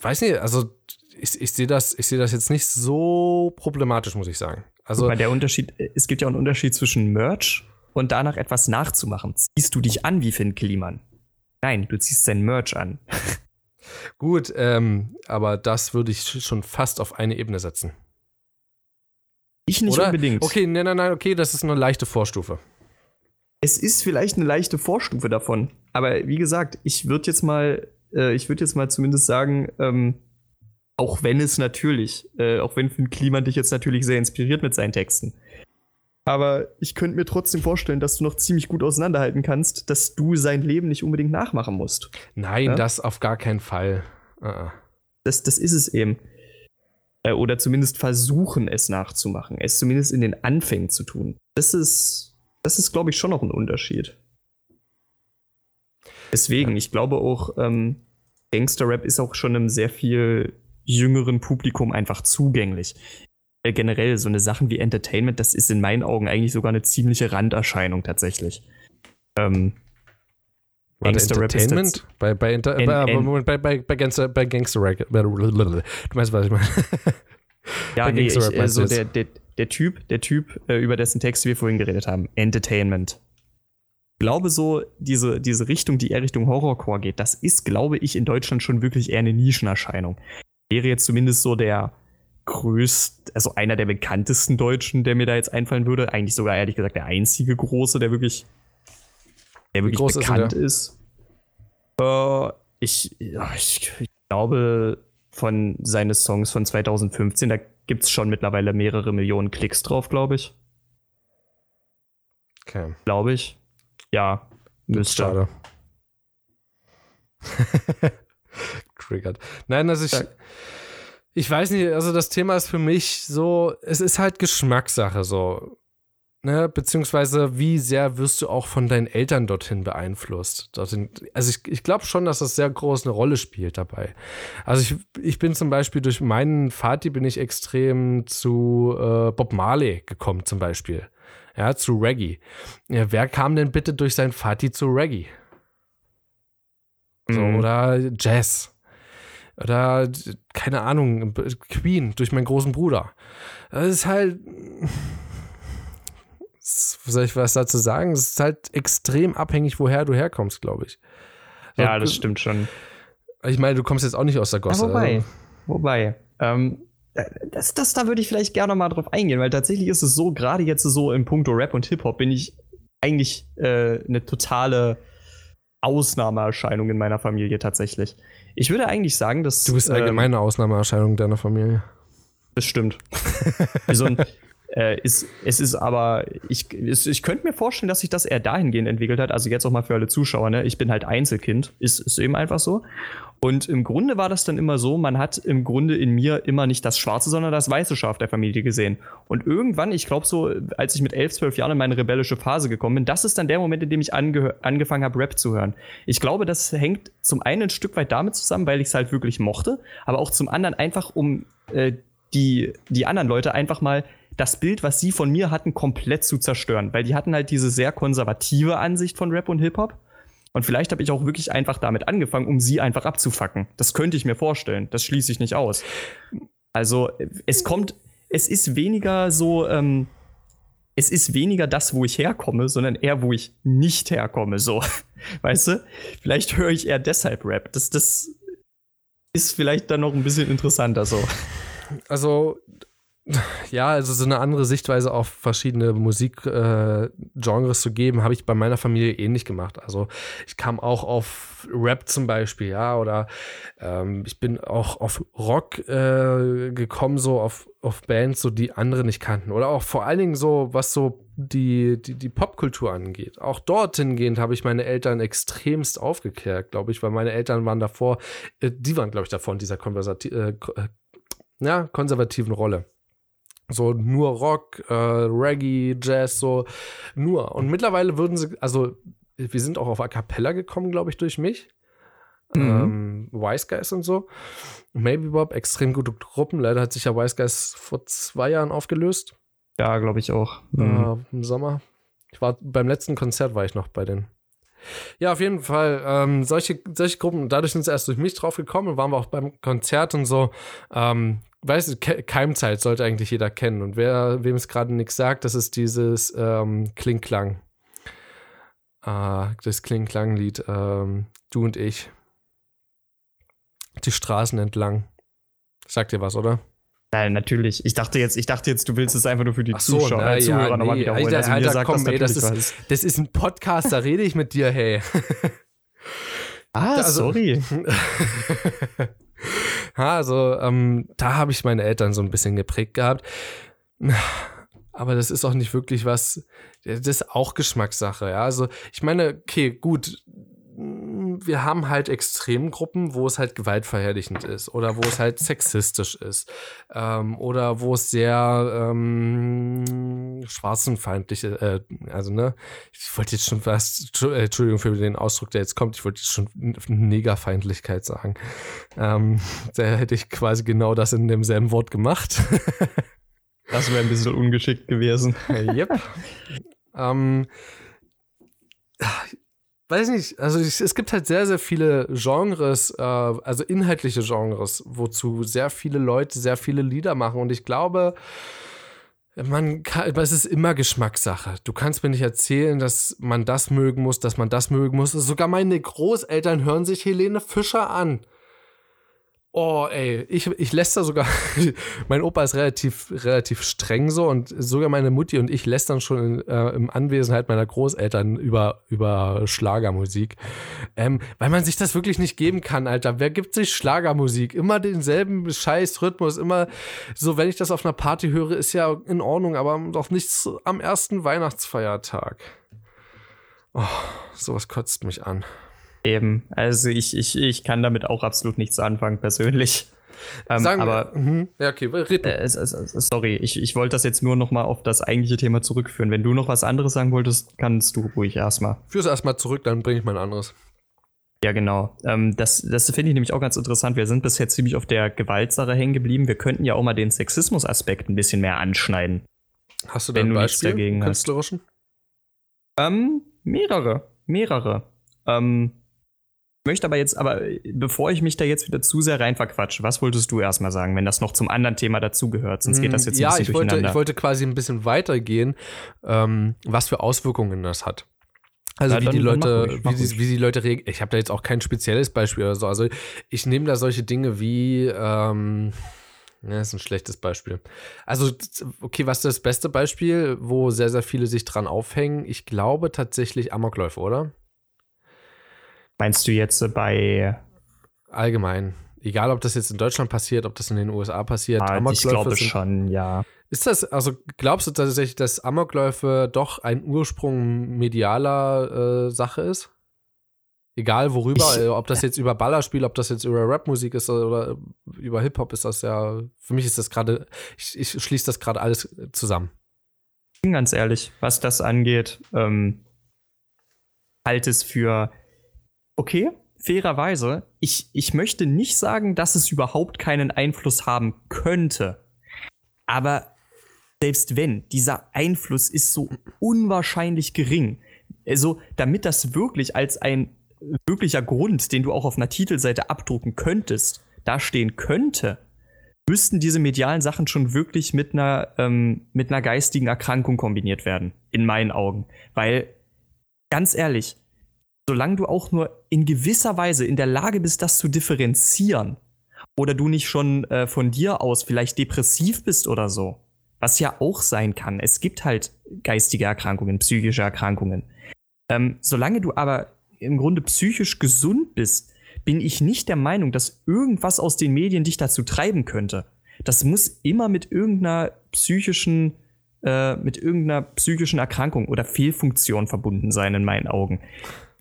weiß nicht, also ich, ich sehe das, ich das jetzt nicht so problematisch, muss ich sagen. Also Guck der Unterschied, es gibt ja auch einen Unterschied zwischen Merch und danach etwas nachzumachen. Ziehst du dich an wie Finn Kliman? Nein, du ziehst sein Merch an. Gut, ähm, aber das würde ich schon fast auf eine Ebene setzen. Ich nicht Oder? unbedingt. Okay, nein, nein, nein, okay, das ist eine leichte Vorstufe. Es ist vielleicht eine leichte Vorstufe davon. Aber wie gesagt, ich würde jetzt mal äh, ich würde jetzt mal zumindest sagen, ähm, auch wenn es natürlich, äh, auch wenn Finn Kliman dich jetzt natürlich sehr inspiriert mit seinen Texten. Aber ich könnte mir trotzdem vorstellen, dass du noch ziemlich gut auseinanderhalten kannst, dass du sein Leben nicht unbedingt nachmachen musst. Nein, ja? das auf gar keinen Fall. Uh. Das, das ist es eben. Äh, oder zumindest versuchen, es nachzumachen. Es zumindest in den Anfängen zu tun. Das ist, das ist, glaube ich, schon noch ein Unterschied. Deswegen, ich glaube auch, ähm, Gangster-Rap ist auch schon einem sehr viel jüngeren Publikum einfach zugänglich. Äh, generell so eine Sachen wie Entertainment, das ist in meinen Augen eigentlich sogar eine ziemliche Randerscheinung tatsächlich. Ähm, Gangster Entertainment? Bei, bei, Inter N bei, bei, bei, bei, Gangster, bei Gangster Rap. Du weißt, was ich meine. ja, nee, ich, also der, der, der Typ, der Typ, äh, über dessen Text wir vorhin geredet haben, Entertainment. Ich glaube so, diese, diese Richtung, die eher Richtung Horrorcore geht, das ist, glaube ich, in Deutschland schon wirklich eher eine Nischenerscheinung. Wäre jetzt zumindest so der größte, also einer der bekanntesten Deutschen, der mir da jetzt einfallen würde. Eigentlich sogar ehrlich gesagt der einzige große, der wirklich, der wirklich bekannt ist. ist. Äh, ich, ich, ich glaube, von seinen Songs von 2015, da gibt es schon mittlerweile mehrere Millionen Klicks drauf, glaube ich. Okay. Glaube ich. Ja, müsste. Schade. Triggert. Nein, also ich. Ich weiß nicht, also das Thema ist für mich so, es ist halt Geschmackssache so. Ne, beziehungsweise wie sehr wirst du auch von deinen Eltern dorthin beeinflusst. Dorthin, also ich, ich glaube schon, dass das sehr groß eine Rolle spielt dabei. Also ich, ich bin zum Beispiel durch meinen Vati bin ich extrem zu äh, Bob Marley gekommen zum Beispiel. Ja, zu Reggae. Ja, wer kam denn bitte durch sein Vati zu Reggae? So, mhm. Oder Jazz. Oder, keine Ahnung, Queen durch meinen großen Bruder. Das ist halt soll ich was dazu sagen? Es ist halt extrem abhängig, woher du herkommst, glaube ich. Ja, das stimmt schon. Ich meine, du kommst jetzt auch nicht aus der Gosse. Ja, wobei, also. wobei, ähm, das, das, da würde ich vielleicht gerne mal drauf eingehen, weil tatsächlich ist es so, gerade jetzt so im Punkto Rap und Hip-Hop bin ich eigentlich äh, eine totale Ausnahmeerscheinung in meiner Familie tatsächlich. Ich würde eigentlich sagen, dass. Du bist ähm, eine Ausnahmeerscheinung deiner Familie. Das stimmt. Wie so ein, äh, ist, es ist aber, ich, ist, ich könnte mir vorstellen, dass sich das eher dahingehend entwickelt hat. Also jetzt auch mal für alle Zuschauer, ne? Ich bin halt Einzelkind, ist, ist eben einfach so. Und im Grunde war das dann immer so, man hat im Grunde in mir immer nicht das schwarze, sondern das weiße Schaf der Familie gesehen. Und irgendwann, ich glaube so, als ich mit elf, zwölf Jahren in meine rebellische Phase gekommen bin, das ist dann der Moment, in dem ich angefangen habe, Rap zu hören. Ich glaube, das hängt zum einen ein Stück weit damit zusammen, weil ich es halt wirklich mochte, aber auch zum anderen einfach, um äh, die, die anderen Leute einfach mal das Bild, was sie von mir hatten, komplett zu zerstören. Weil die hatten halt diese sehr konservative Ansicht von Rap und Hip-Hop. Und vielleicht habe ich auch wirklich einfach damit angefangen, um sie einfach abzufacken. Das könnte ich mir vorstellen. Das schließe ich nicht aus. Also, es kommt, es ist weniger so, ähm, es ist weniger das, wo ich herkomme, sondern eher, wo ich nicht herkomme, so. Weißt du? Vielleicht höre ich eher deshalb Rap. Das, das ist vielleicht dann noch ein bisschen interessanter so. Also, ja, also so eine andere Sichtweise auf verschiedene Musikgenres äh, zu geben, habe ich bei meiner Familie ähnlich gemacht. Also ich kam auch auf Rap zum Beispiel, ja, oder ähm, ich bin auch auf Rock äh, gekommen, so auf, auf Bands, so die andere nicht kannten. Oder auch vor allen Dingen so, was so die, die, die Popkultur angeht. Auch dorthin gehend habe ich meine Eltern extremst aufgeklärt, glaube ich, weil meine Eltern waren davor, äh, die waren, glaube ich, davor in dieser Konversati äh ja, konservativen Rolle. So nur Rock, äh, Reggae, Jazz, so nur. Und mittlerweile würden sie, also wir sind auch auf A Cappella gekommen, glaube ich, durch mich. Mhm. Ähm, Wise Guys und so. Maybe Bob, extrem gute Gruppen. Leider hat sich ja Wise Guys vor zwei Jahren aufgelöst. Ja, glaube ich auch. Mhm. Äh, Im Sommer. Ich war beim letzten Konzert war ich noch bei denen. Ja, auf jeden Fall. Ähm, solche, solche Gruppen, dadurch sind sie erst durch mich drauf gekommen, waren wir auch beim Konzert und so. Ähm, weißt du, Keimzeit sollte eigentlich jeder kennen. Und wer, wem es gerade nichts sagt, das ist dieses ähm, Kling-Klang. Äh, das Kling-Klang-Lied. Ähm, du und ich. Die Straßen entlang. Sagt dir was, oder? Nein, natürlich. Ich dachte jetzt, ich dachte jetzt, du willst es einfach nur für die so, Zuschauer, na, äh, Zuhörer ja, nochmal wiederholen. Alter, also, Alter, sagt komm, das ey, das ist, das ist ein Podcast, da rede ich mit dir, hey. ah, also, sorry. also, ähm, da habe ich meine Eltern so ein bisschen geprägt gehabt. Aber das ist auch nicht wirklich was, das ist auch Geschmackssache, ja. Also, ich meine, okay, gut, wir haben halt Extremgruppen, wo es halt gewaltverherrlichend ist oder wo es halt sexistisch ist ähm, oder wo es sehr ähm, schwarzenfeindlich ist. Äh, also, ne, ich wollte jetzt schon äh, Entschuldigung für den Ausdruck, der jetzt kommt, ich wollte jetzt schon Negerfeindlichkeit sagen. Ähm, da hätte ich quasi genau das in demselben Wort gemacht. das wäre ein bisschen ungeschickt gewesen. Äh, yep. ähm, weiß nicht, also ich, es gibt halt sehr, sehr viele Genres, äh, also inhaltliche Genres, wozu sehr viele Leute sehr viele Lieder machen. Und ich glaube, man kann, es ist immer Geschmackssache. Du kannst mir nicht erzählen, dass man das mögen muss, dass man das mögen muss. Sogar meine Großeltern hören sich Helene Fischer an. Oh, ey, ich, ich läster sogar, mein Opa ist relativ, relativ streng so und sogar meine Mutti und ich lästern schon in, äh, im Anwesenheit meiner Großeltern über, über Schlagermusik. Ähm, weil man sich das wirklich nicht geben kann, Alter. Wer gibt sich Schlagermusik? Immer denselben scheiß Rhythmus, immer so, wenn ich das auf einer Party höre, ist ja in Ordnung, aber doch nichts am ersten Weihnachtsfeiertag. Oh, sowas kotzt mich an. Eben, also ich, ich, ich kann damit auch absolut nichts anfangen, persönlich. Ähm, Sagen aber, wir, ja, okay, äh, sorry, ich, ich wollte das jetzt nur noch mal auf das eigentliche Thema zurückführen. Wenn du noch was anderes sagen wolltest, kannst du ruhig erstmal. Führ's erstmal zurück, dann bringe ich mal ein anderes. Ja, genau. Ähm, das das finde ich nämlich auch ganz interessant. Wir sind bisher ziemlich auf der Gewaltsache hängen geblieben. Wir könnten ja auch mal den Sexismus-Aspekt ein bisschen mehr anschneiden. Hast du da ein Beispiel dagegen künstlerischen? Ähm, mehrere. Mehrere. Ähm, möchte aber jetzt, aber bevor ich mich da jetzt wieder zu sehr rein verquatsche, was wolltest du erstmal sagen, wenn das noch zum anderen Thema dazugehört? Sonst geht das jetzt ein ja, bisschen ich wollte, ich wollte quasi ein bisschen weitergehen, ähm, was für Auswirkungen das hat. Also ja, wie, die Leute, ich, wie, die, wie die Leute reagieren. Ich habe da jetzt auch kein spezielles Beispiel oder so. Also ich nehme da solche Dinge wie, ähm, ja, das ist ein schlechtes Beispiel. Also, okay, was ist das beste Beispiel, wo sehr, sehr viele sich dran aufhängen? Ich glaube tatsächlich Amokläufe, oder? Meinst du jetzt bei. Allgemein. Egal, ob das jetzt in Deutschland passiert, ob das in den USA passiert. Ah, ich glaube sind, schon, ja. Ist das, also glaubst du tatsächlich, dass Amokläufe doch ein Ursprung medialer äh, Sache ist? Egal worüber, ich, äh, ob das jetzt über Ballerspiel, ob das jetzt über Rapmusik ist oder über Hip-Hop ist das ja, für mich ist das gerade, ich, ich schließe das gerade alles zusammen. Ganz ehrlich, was das angeht, ähm, halte es für okay, fairerweise, ich, ich möchte nicht sagen, dass es überhaupt keinen Einfluss haben könnte. Aber selbst wenn, dieser Einfluss ist so unwahrscheinlich gering. Also, damit das wirklich als ein wirklicher Grund, den du auch auf einer Titelseite abdrucken könntest, dastehen könnte, müssten diese medialen Sachen schon wirklich mit einer, ähm, mit einer geistigen Erkrankung kombiniert werden, in meinen Augen. Weil, ganz ehrlich, solange du auch nur in gewisser Weise in der Lage bist, das zu differenzieren, oder du nicht schon äh, von dir aus vielleicht depressiv bist oder so, was ja auch sein kann. Es gibt halt geistige Erkrankungen, psychische Erkrankungen. Ähm, solange du aber im Grunde psychisch gesund bist, bin ich nicht der Meinung, dass irgendwas aus den Medien dich dazu treiben könnte. Das muss immer mit irgendeiner psychischen, äh, mit irgendeiner psychischen Erkrankung oder Fehlfunktion verbunden sein, in meinen Augen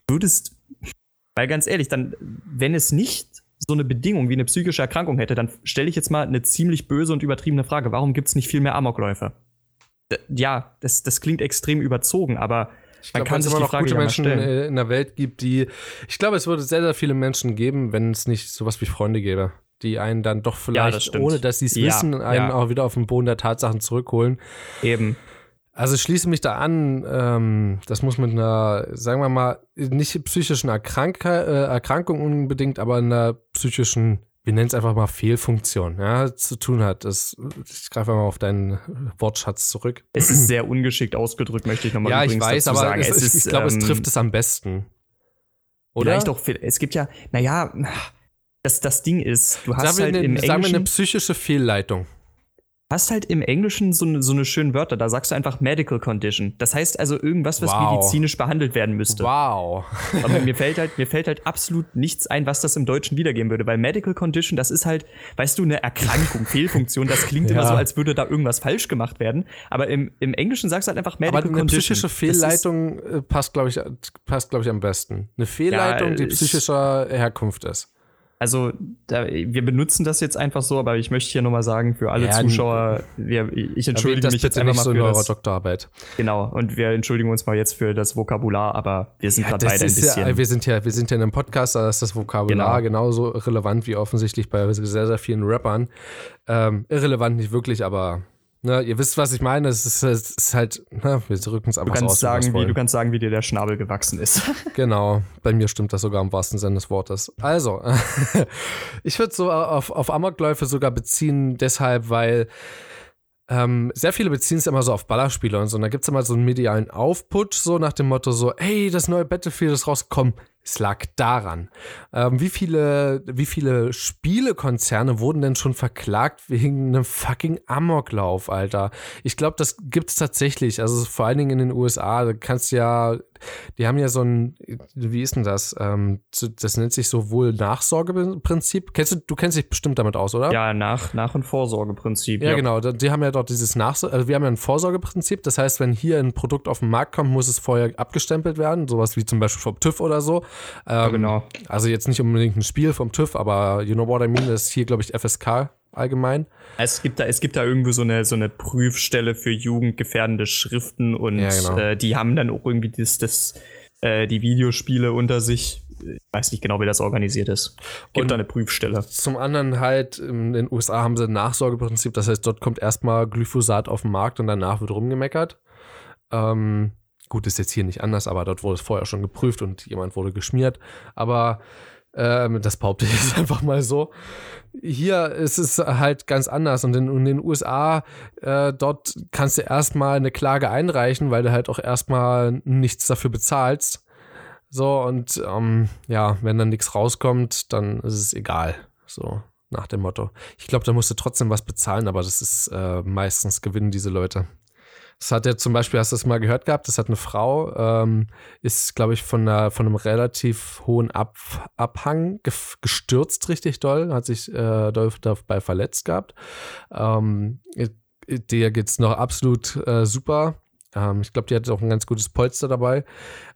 würdest, weil ganz ehrlich, dann, wenn es nicht so eine Bedingung wie eine psychische Erkrankung hätte, dann stelle ich jetzt mal eine ziemlich böse und übertriebene Frage. Warum gibt es nicht viel mehr Amokläufe? Ja, das, das klingt extrem überzogen, aber ich man glaub, kann sich immer noch Frage gute Menschen in der Welt gibt, die. Ich glaube, es würde sehr, sehr viele Menschen geben, wenn es nicht sowas wie Freunde gäbe, die einen dann doch vielleicht, ja, das ohne dass sie es ja, wissen, einen ja. auch wieder auf den Boden der Tatsachen zurückholen. Eben. Also ich schließe mich da an, ähm, das muss mit einer, sagen wir mal, nicht psychischen Erkrank äh, Erkrankung unbedingt, aber einer psychischen, wir nennen es einfach mal Fehlfunktion, ja, zu tun hat. Das, ich greife mal auf deinen Wortschatz zurück. Es ist sehr ungeschickt ausgedrückt, möchte ich nochmal ja, ich weiß, aber sagen. Es, ist, ich glaube, ähm, es trifft es am besten. Oder? Vielleicht auch, es gibt ja, naja, das, das Ding ist, du hast sagen halt eine, im Sagen wir eine psychische Fehlleitung hast halt im Englischen so, ne, so eine schönen Wörter, da sagst du einfach Medical Condition. Das heißt also irgendwas, was wow. medizinisch behandelt werden müsste. Wow. Aber mir fällt halt, mir fällt halt absolut nichts ein, was das im Deutschen wiedergeben würde, weil Medical Condition, das ist halt, weißt du, eine Erkrankung, Fehlfunktion, das klingt ja. immer so, als würde da irgendwas falsch gemacht werden. Aber im, im Englischen sagst du halt einfach Medical Aber eine Condition. psychische Fehlleitung äh, passt, glaube ich, passt, glaube ich, am besten. Eine Fehlleitung, ja, die psychischer Herkunft ist. Also da, wir benutzen das jetzt einfach so, aber ich möchte hier nochmal sagen, für alle ja, Zuschauer, wir, ich entschuldige mich jetzt einfach mal so für das, Doktorarbeit. Genau, und wir entschuldigen uns mal jetzt für das Vokabular, aber wir sind ja, gerade beide ein bisschen. Ja, wir sind ja, wir sind ja in einem Podcast, da ist das Vokabular genau. genauso relevant wie offensichtlich bei sehr, sehr vielen Rappern. Ähm, irrelevant nicht wirklich, aber Ne, ihr wisst, was ich meine. Es ist, es ist halt, ne, wir drücken es einfach du kannst aus. Sagen, wie, du kannst sagen, wie dir der Schnabel gewachsen ist. genau, bei mir stimmt das sogar im wahrsten Sinne des Wortes. Also, ich würde so auf, auf Amokläufe sogar beziehen, deshalb, weil ähm, sehr viele beziehen es immer so auf Ballerspiele und so. Und da gibt es immer so einen medialen Aufputsch, so nach dem Motto: so, hey, das neue Battlefield ist rausgekommen. Es lag daran. Ähm, wie viele, wie viele Spielekonzerne wurden denn schon verklagt wegen einem fucking Amoklauf, Alter? Ich glaube, das gibt es tatsächlich. Also vor allen Dingen in den USA. Da kannst du ja die haben ja so ein, wie ist denn das? Ähm, das nennt sich so wohl Nachsorgeprinzip. Kennst du, du kennst dich bestimmt damit aus, oder? Ja, Nach-, Nach und Vorsorgeprinzip. Ja, ja, genau. Die haben ja dort dieses Nachsorge, also wir haben ja ein Vorsorgeprinzip. Das heißt, wenn hier ein Produkt auf den Markt kommt, muss es vorher abgestempelt werden. Sowas wie zum Beispiel vom TÜV oder so. Ähm, ja, genau. Also jetzt nicht unbedingt ein Spiel vom TÜV, aber you know what I mean, das ist hier, glaube ich, FSK allgemein. Es gibt da, es gibt da irgendwo so eine, so eine Prüfstelle für jugendgefährdende Schriften und ja, genau. äh, die haben dann auch irgendwie das, das, äh, die Videospiele unter sich. Ich weiß nicht genau, wie das organisiert ist. Gibt und da eine Prüfstelle. Zum anderen halt, in den USA haben sie ein Nachsorgeprinzip, das heißt, dort kommt erstmal Glyphosat auf den Markt und danach wird rumgemeckert. Ähm, gut, ist jetzt hier nicht anders, aber dort wurde es vorher schon geprüft und jemand wurde geschmiert. Aber ähm, das behaupte ich jetzt einfach mal so. Hier ist es halt ganz anders und in, in den USA, äh, dort kannst du erstmal eine Klage einreichen, weil du halt auch erstmal nichts dafür bezahlst. So, und ähm, ja, wenn dann nichts rauskommt, dann ist es egal. So, nach dem Motto. Ich glaube, da musst du trotzdem was bezahlen, aber das ist äh, meistens gewinnen diese Leute. Das hat ja zum Beispiel, hast du das mal gehört gehabt, das hat eine Frau, ähm, ist, glaube ich, von, einer, von einem relativ hohen Ab Abhang gestürzt, richtig doll, hat sich äh, dabei verletzt gehabt. Ähm, der geht's noch absolut äh, super. Ähm, ich glaube, die hat auch ein ganz gutes Polster dabei.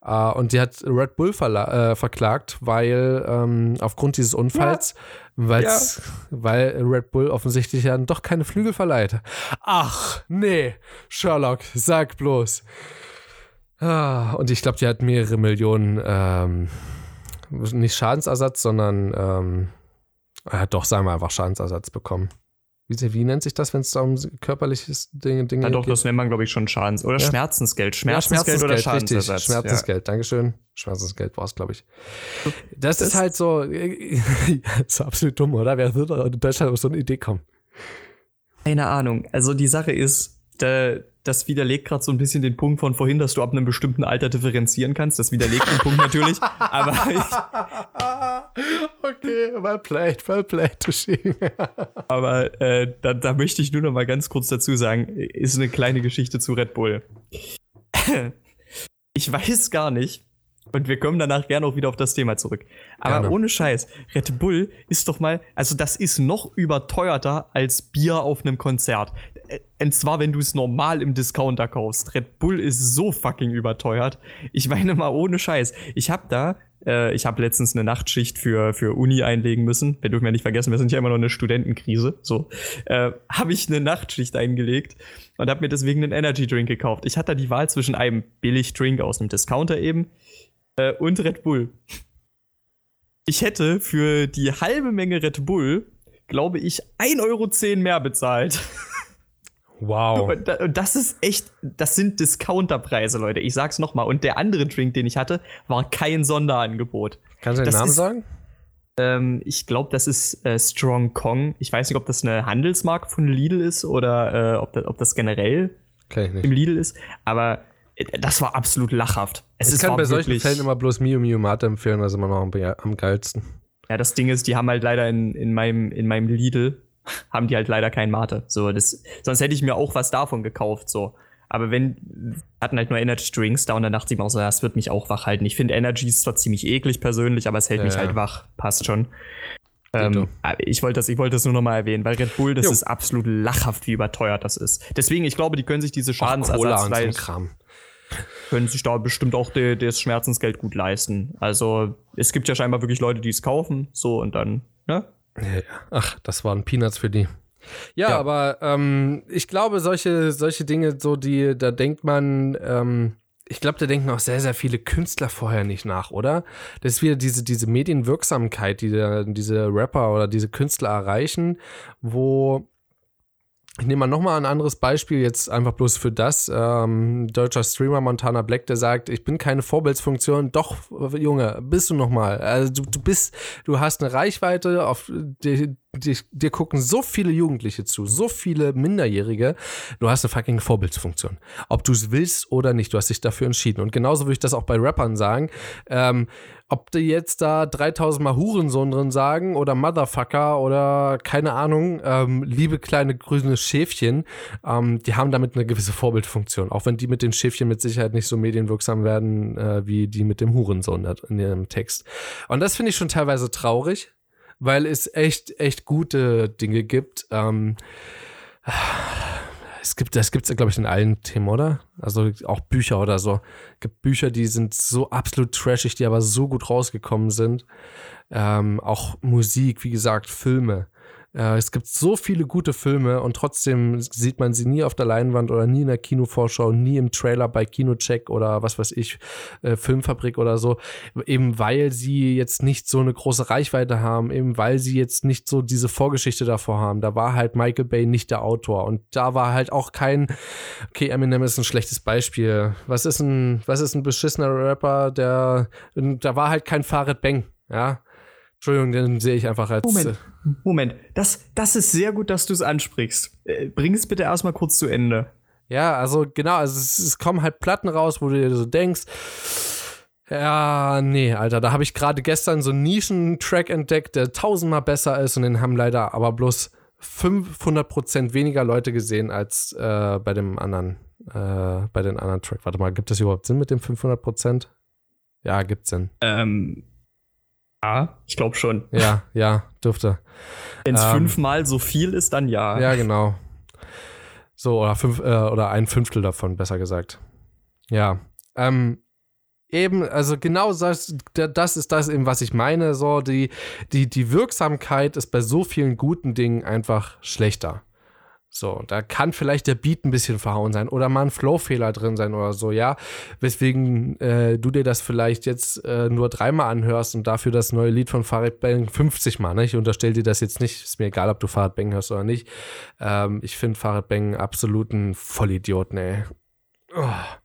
Äh, und die hat Red Bull äh, verklagt, weil ähm, aufgrund dieses Unfalls, ja. ja. weil Red Bull offensichtlich ja doch keine Flügel verleiht. Ach, nee, Sherlock, sag bloß. Ah, und ich glaube, die hat mehrere Millionen, ähm, nicht Schadensersatz, sondern, ähm, äh, doch, sagen wir einfach Schadensersatz bekommen. Wie, wie, nennt sich das, wenn es da um körperliches Dinge, Dinge ja, doch, geht? das nennt man, glaube ich, schon Schadens- oder ja. Schmerzensgeld. Schmerzensgeld, ja, Schmerzensgeld oder Schadensersatz. Richtig. Schmerzensgeld. Dankeschön. Schmerzensgeld war es, glaube ich. Das, das, ist halt so, das ist absolut dumm, oder? Wer würde in Deutschland auf so eine Idee kommen? Keine Ahnung. Also die Sache ist, da, das widerlegt gerade so ein bisschen den Punkt von vorhin, dass du ab einem bestimmten Alter differenzieren kannst. Das widerlegt den Punkt natürlich. Aber ich, okay, well played, well played, aber äh, da, da möchte ich nur noch mal ganz kurz dazu sagen, ist eine kleine Geschichte zu Red Bull. ich weiß gar nicht, und wir kommen danach gerne auch wieder auf das Thema zurück. Aber gerne. ohne Scheiß, Red Bull ist doch mal, also das ist noch überteuerter als Bier auf einem Konzert. Äh, und zwar, wenn du es normal im Discounter kaufst. Red Bull ist so fucking überteuert. Ich meine mal ohne Scheiß. Ich hab da, äh, ich habe letztens eine Nachtschicht für, für Uni einlegen müssen. Wir dürfen ja nicht vergessen, wir sind ja immer noch eine Studentenkrise. So, äh, habe ich eine Nachtschicht eingelegt und habe mir deswegen einen Energy Drink gekauft. Ich hatte die Wahl zwischen einem Billigdrink aus einem Discounter eben äh, und Red Bull. Ich hätte für die halbe Menge Red Bull, glaube ich, 1,10 Euro mehr bezahlt. Wow. Und das ist echt, das sind Discounterpreise, Leute. Ich sag's nochmal. Und der andere Drink, den ich hatte, war kein Sonderangebot. Kannst du den das Namen ist, sagen? Ähm, ich glaube, das ist äh, Strong Kong. Ich weiß nicht, ob das eine Handelsmarke von Lidl ist oder äh, ob, das, ob das generell im Lidl ist. Aber das war absolut lachhaft. Es ich kann bei solchen Fällen immer bloß Mio Mio Mate empfehlen, ist immer noch am, am geilsten. Ja, das Ding ist, die haben halt leider in, in, meinem, in meinem Lidl, haben die halt leider kein Mate. So, das, sonst hätte ich mir auch was davon gekauft, so. Aber wenn, hatten halt nur Energy Drinks da und dann dachte ich mir auch so, das wird mich auch wach halten. Ich finde Energy ist zwar ziemlich eklig persönlich, aber es hält ja, mich halt wach. Passt schon. Ähm, ich wollte das, ich wollte das nur noch mal erwähnen, weil Red Bull, das jo. ist absolut lachhaft, wie überteuert das ist. Deswegen, ich glaube, die können sich diese Schadensersatz können sich da bestimmt auch das Schmerzensgeld gut leisten. Also es gibt ja scheinbar wirklich Leute, die es kaufen, so und dann, ne? Ach, das waren Peanuts für die. Ja, ja. aber ähm, ich glaube, solche, solche Dinge, so die, da denkt man, ähm, ich glaube, da denken auch sehr, sehr viele Künstler vorher nicht nach, oder? Das ist wieder diese, diese Medienwirksamkeit, die da, diese Rapper oder diese Künstler erreichen, wo ich nehme mal nochmal ein anderes Beispiel, jetzt einfach bloß für das. Ähm, deutscher Streamer Montana Black, der sagt, ich bin keine Vorbildsfunktion. Doch, Junge, bist du nochmal. Also du, du bist, du hast eine Reichweite, auf die, dir gucken so viele Jugendliche zu, so viele Minderjährige. Du hast eine fucking Vorbildsfunktion. Ob du es willst oder nicht, du hast dich dafür entschieden. Und genauso würde ich das auch bei Rappern sagen. Ähm, ob die jetzt da 3000 Mal Hurensohn drin sagen oder Motherfucker oder keine Ahnung, ähm, liebe kleine grüne Schäfchen, ähm, die haben damit eine gewisse Vorbildfunktion. Auch wenn die mit den Schäfchen mit Sicherheit nicht so medienwirksam werden äh, wie die mit dem Hurensohn in ihrem Text. Und das finde ich schon teilweise traurig, weil es echt, echt gute Dinge gibt. Ähm, es gibt, das gibt es, glaube ich, in allen Themen, oder? Also auch Bücher oder so. Es gibt Bücher, die sind so absolut trashig, die aber so gut rausgekommen sind. Ähm, auch Musik, wie gesagt, Filme. Äh, es gibt so viele gute Filme und trotzdem sieht man sie nie auf der Leinwand oder nie in der Kinovorschau, nie im Trailer bei Kinocheck oder was weiß ich, äh, Filmfabrik oder so. Eben weil sie jetzt nicht so eine große Reichweite haben, eben weil sie jetzt nicht so diese Vorgeschichte davor haben. Da war halt Michael Bay nicht der Autor und da war halt auch kein, okay, Eminem ist ein schlechtes Beispiel. Was ist ein, was ist ein beschissener Rapper, der, da war halt kein Farid Bang, ja. Entschuldigung, den sehe ich einfach als. Moment, äh, Moment. Das, das ist sehr gut, dass du es ansprichst. Äh, bring es bitte erstmal kurz zu Ende. Ja, also genau, also es, es kommen halt Platten raus, wo du dir so denkst, ja, nee, Alter, da habe ich gerade gestern so einen Nischen-Track entdeckt, der tausendmal besser ist und den haben leider aber bloß 500% weniger Leute gesehen als äh, bei dem anderen, äh, bei den anderen Track. Warte mal, gibt es überhaupt Sinn mit dem 500%? Ja, gibt Sinn. Ähm, ja, ich glaube schon. Ja, ja, dürfte. Wenn es ähm, fünfmal so viel ist, dann ja. Ja, genau. So, oder, fünf, äh, oder ein Fünftel davon, besser gesagt. Ja. Ähm, eben, also genau das, das ist das eben, was ich meine. So, die, die, die Wirksamkeit ist bei so vielen guten Dingen einfach schlechter. So, da kann vielleicht der Beat ein bisschen verhauen sein oder mal ein Flow-Fehler drin sein oder so, ja. Weswegen äh, du dir das vielleicht jetzt äh, nur dreimal anhörst und dafür das neue Lied von Farid Bang 50 Mal, ne? Ich unterstelle dir das jetzt nicht, ist mir egal, ob du Farid Bang hörst oder nicht. Ähm, ich finde Farid Bang absoluten Vollidioten, ey.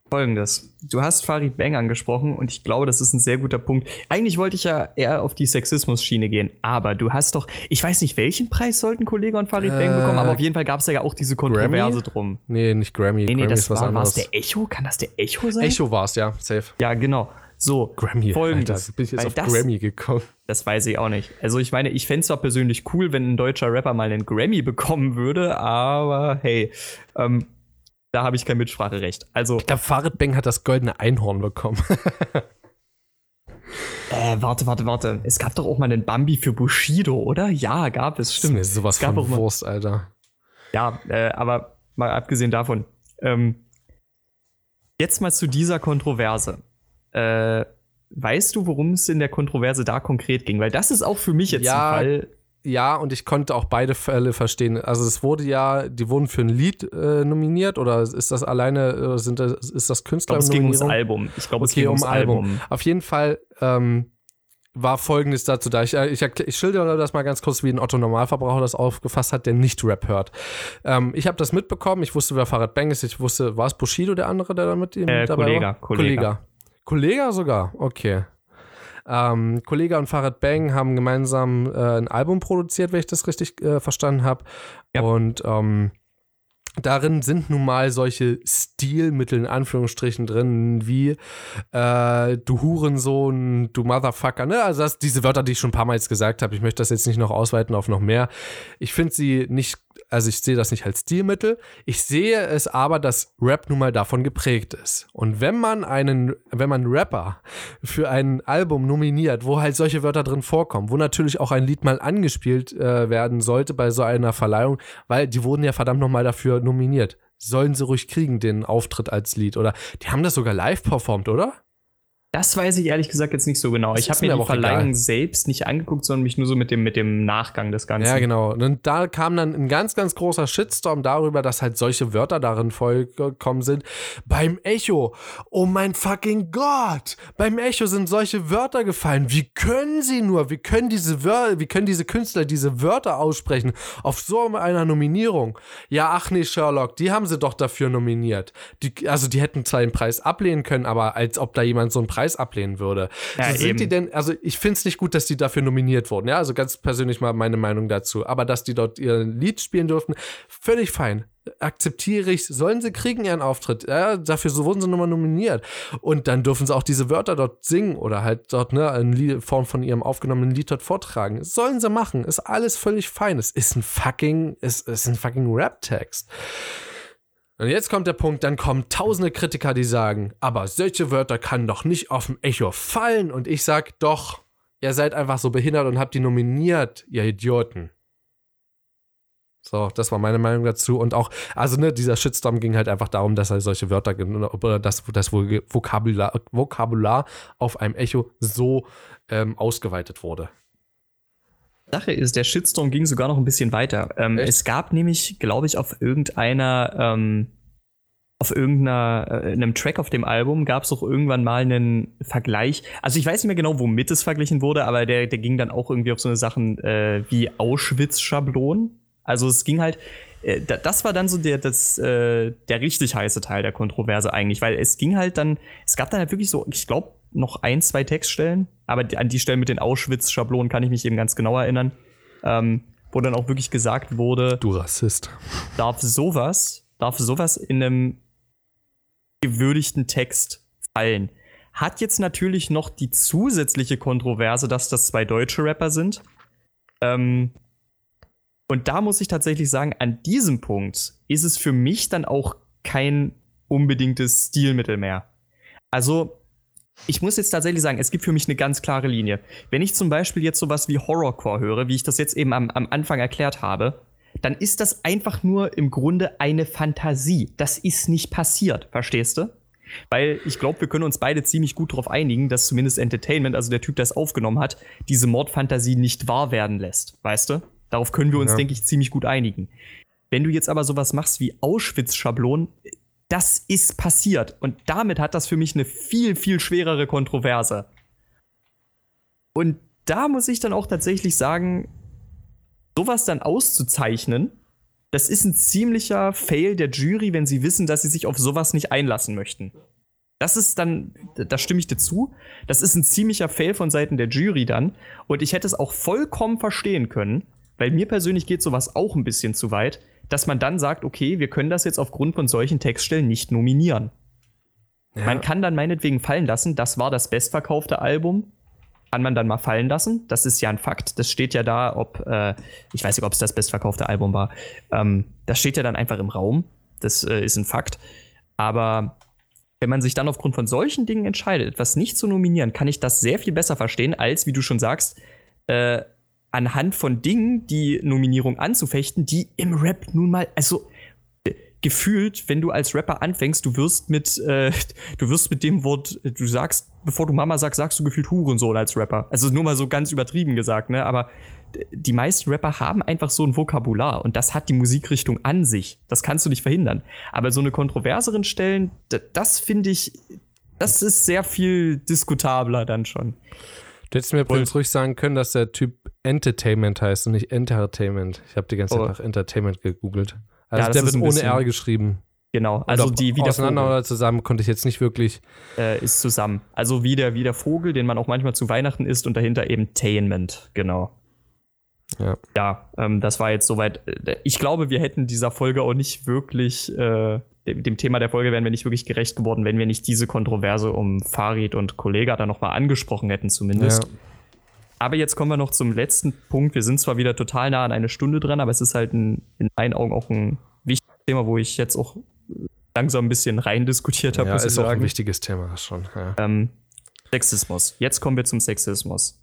Folgendes. Du hast Farid Bang angesprochen und ich glaube, das ist ein sehr guter Punkt. Eigentlich wollte ich ja eher auf die Sexismus-Schiene gehen, aber du hast doch, ich weiß nicht, welchen Preis sollten Kollege und Farid äh, Bang bekommen, aber auf jeden Fall gab es ja auch diese Kontroverse Grammy? drum. Nee, nicht Grammy. Nee, nee, Grammy das war, war es der Echo? Kann das der Echo sein? Echo war es, ja, safe. Ja, genau. So, Grammy, folgendes. Alter, bin ich jetzt auf das, Grammy gekommen. Das weiß ich auch nicht. Also ich meine, ich fände es zwar persönlich cool, wenn ein deutscher Rapper mal einen Grammy bekommen würde, aber hey, ähm, da habe ich kein Mitspracherecht. Also. Ich glaube, Farid Bang hat das goldene Einhorn bekommen. äh, warte, warte, warte. Es gab doch auch mal einen Bambi für Bushido, oder? Ja, gab es, stimmt. Das ist mir sowas es gab von Wurst, Alter. Ja, äh, aber mal abgesehen davon. Ähm, jetzt mal zu dieser Kontroverse. Äh, weißt du, worum es in der Kontroverse da konkret ging? Weil das ist auch für mich jetzt ja, ein Fall ja, und ich konnte auch beide Fälle verstehen. Also es wurde ja, die wurden für ein Lied äh, nominiert oder ist das alleine, äh, sind das, ist das Künstler? Ich glaube, es ging ums Album. Ich glaube, okay, es ging ums Album. Album. Auf jeden Fall ähm, war Folgendes dazu da. Ich, äh, ich, ich schildere das mal ganz kurz, wie ein Otto Normalverbraucher das aufgefasst hat, der nicht Rap hört. Ähm, ich habe das mitbekommen. Ich wusste, wer Fahrrad Bang ist. Ich wusste, war es Bushido der andere, der da mit ihm äh, dabei Kollega, war? Kollege. Kollege sogar? Okay. Ähm, Kollege und Farid Bang haben gemeinsam äh, ein Album produziert, wenn ich das richtig äh, verstanden habe. Ja. Und ähm, darin sind nun mal solche Stilmittel in Anführungsstrichen drin, wie äh, du Hurensohn, du Motherfucker, ne? Also das, diese Wörter, die ich schon ein paar Mal jetzt gesagt habe, ich möchte das jetzt nicht noch ausweiten auf noch mehr. Ich finde sie nicht also ich sehe das nicht als Stilmittel. Ich sehe es aber, dass Rap nun mal davon geprägt ist. Und wenn man einen, wenn man Rapper für ein Album nominiert, wo halt solche Wörter drin vorkommen, wo natürlich auch ein Lied mal angespielt äh, werden sollte bei so einer Verleihung, weil die wurden ja verdammt nochmal dafür nominiert. Sollen sie ruhig kriegen, den Auftritt als Lied. Oder die haben das sogar live performt, oder? Das weiß ich ehrlich gesagt jetzt nicht so genau. Das ich habe mir, mir die Verleihung egal. selbst nicht angeguckt, sondern mich nur so mit dem, mit dem Nachgang des Ganzen. Ja, genau. Und da kam dann ein ganz, ganz großer Shitstorm darüber, dass halt solche Wörter darin vollkommen sind. Beim Echo, oh mein fucking Gott, beim Echo sind solche Wörter gefallen. Wie können sie nur? Wie können diese Wörter, wie können diese Künstler diese Wörter aussprechen auf so einer Nominierung? Ja, ach nee, Sherlock, die haben sie doch dafür nominiert. Die, also die hätten zwar den Preis ablehnen können, aber als ob da jemand so einen Preis Preis ablehnen würde. Ja, sind eben. die denn, also ich finde es nicht gut, dass die dafür nominiert wurden, ja, also ganz persönlich mal meine Meinung dazu. Aber dass die dort ihr Lied spielen durften, völlig fein akzeptiere ich, sollen sie kriegen ihren Auftritt. Ja, dafür so wurden sie nochmal nominiert. Und dann dürfen sie auch diese Wörter dort singen oder halt dort ne, in Form von ihrem aufgenommenen Lied dort vortragen. sollen sie machen. Ist alles völlig fein. Es ist ein fucking, es ist ein fucking Rap-Text. Und jetzt kommt der Punkt, dann kommen tausende Kritiker, die sagen, aber solche Wörter kann doch nicht auf dem Echo fallen. Und ich sag, doch, ihr seid einfach so behindert und habt die nominiert, ihr Idioten. So, das war meine Meinung dazu. Und auch, also ne, dieser Shitstorm ging halt einfach darum, dass er solche Wörter, oder das, das Vokabular, Vokabular auf einem Echo so ähm, ausgeweitet wurde. Sache ist, der Shitstorm ging sogar noch ein bisschen weiter. Ähm, es gab nämlich, glaube ich, auf irgendeiner, ähm, auf irgendeiner, äh, einem Track auf dem Album gab es auch irgendwann mal einen Vergleich. Also ich weiß nicht mehr genau, womit es verglichen wurde, aber der, der ging dann auch irgendwie auf so eine Sachen äh, wie Auschwitz-Schablonen. Also es ging halt, äh, das war dann so der, das, äh, der richtig heiße Teil der Kontroverse eigentlich, weil es ging halt dann, es gab dann halt wirklich so, ich glaube, noch ein, zwei Textstellen, aber an die Stellen mit den Auschwitz-Schablonen kann ich mich eben ganz genau erinnern, ähm, wo dann auch wirklich gesagt wurde, du Rassist, darf sowas, darf sowas in einem gewürdigten Text fallen. Hat jetzt natürlich noch die zusätzliche Kontroverse, dass das zwei deutsche Rapper sind. Ähm, und da muss ich tatsächlich sagen, an diesem Punkt ist es für mich dann auch kein unbedingtes Stilmittel mehr. Also, ich muss jetzt tatsächlich sagen, es gibt für mich eine ganz klare Linie. Wenn ich zum Beispiel jetzt sowas wie Horrorcore höre, wie ich das jetzt eben am, am Anfang erklärt habe, dann ist das einfach nur im Grunde eine Fantasie. Das ist nicht passiert, verstehst du? Weil ich glaube, wir können uns beide ziemlich gut darauf einigen, dass zumindest Entertainment, also der Typ, der es aufgenommen hat, diese Mordfantasie nicht wahr werden lässt, weißt du? Darauf können wir uns, ja. denke ich, ziemlich gut einigen. Wenn du jetzt aber sowas machst wie Auschwitz-Schablonen, das ist passiert. Und damit hat das für mich eine viel, viel schwerere Kontroverse. Und da muss ich dann auch tatsächlich sagen, sowas dann auszuzeichnen, das ist ein ziemlicher Fail der Jury, wenn sie wissen, dass sie sich auf sowas nicht einlassen möchten. Das ist dann, da stimme ich dir zu, das ist ein ziemlicher Fail von Seiten der Jury dann. Und ich hätte es auch vollkommen verstehen können, weil mir persönlich geht sowas auch ein bisschen zu weit, dass man dann sagt, okay, wir können das jetzt aufgrund von solchen Textstellen nicht nominieren. Ja. Man kann dann meinetwegen fallen lassen, das war das bestverkaufte Album. Kann man dann mal fallen lassen. Das ist ja ein Fakt. Das steht ja da, ob, äh, ich weiß nicht, ob es das bestverkaufte Album war. Ähm, das steht ja dann einfach im Raum. Das äh, ist ein Fakt. Aber wenn man sich dann aufgrund von solchen Dingen entscheidet, etwas nicht zu nominieren, kann ich das sehr viel besser verstehen, als, wie du schon sagst, äh, anhand von Dingen die Nominierung anzufechten, die im Rap nun mal, also äh, gefühlt, wenn du als Rapper anfängst, du wirst mit, äh, du wirst mit dem Wort, du sagst, bevor du Mama sagst, sagst du gefühlt Hurensohn als Rapper. Also nur mal so ganz übertrieben gesagt, ne? Aber die meisten Rapper haben einfach so ein Vokabular und das hat die Musikrichtung an sich. Das kannst du nicht verhindern. Aber so eine kontroverseren Stellen, das finde ich, das ist sehr viel diskutabler dann schon. Du hättest mir übrigens ruhig sagen können, dass der Typ Entertainment heißt und nicht Entertainment. Ich habe die ganze Zeit oh. nach Entertainment gegoogelt. Also ja, der wird ohne R geschrieben. Genau, also die wie auseinander oder zusammen konnte ich jetzt nicht wirklich. Äh, ist zusammen. Also wie der, wie der Vogel, den man auch manchmal zu Weihnachten isst und dahinter eben Tainment, genau. Ja, ja ähm, das war jetzt soweit. Ich glaube, wir hätten dieser Folge auch nicht wirklich äh, dem Thema der Folge wären wir nicht wirklich gerecht geworden, wenn wir nicht diese Kontroverse um Farid und Kollega da nochmal angesprochen hätten, zumindest. Ja. Aber jetzt kommen wir noch zum letzten Punkt. Wir sind zwar wieder total nah an eine Stunde dran, aber es ist halt ein, in meinen Augen auch ein wichtiges Thema, wo ich jetzt auch langsam ein bisschen rein diskutiert habe. Ja, ist auch ein wichtiges Thema schon. Ja. Ähm, Sexismus. Jetzt kommen wir zum Sexismus.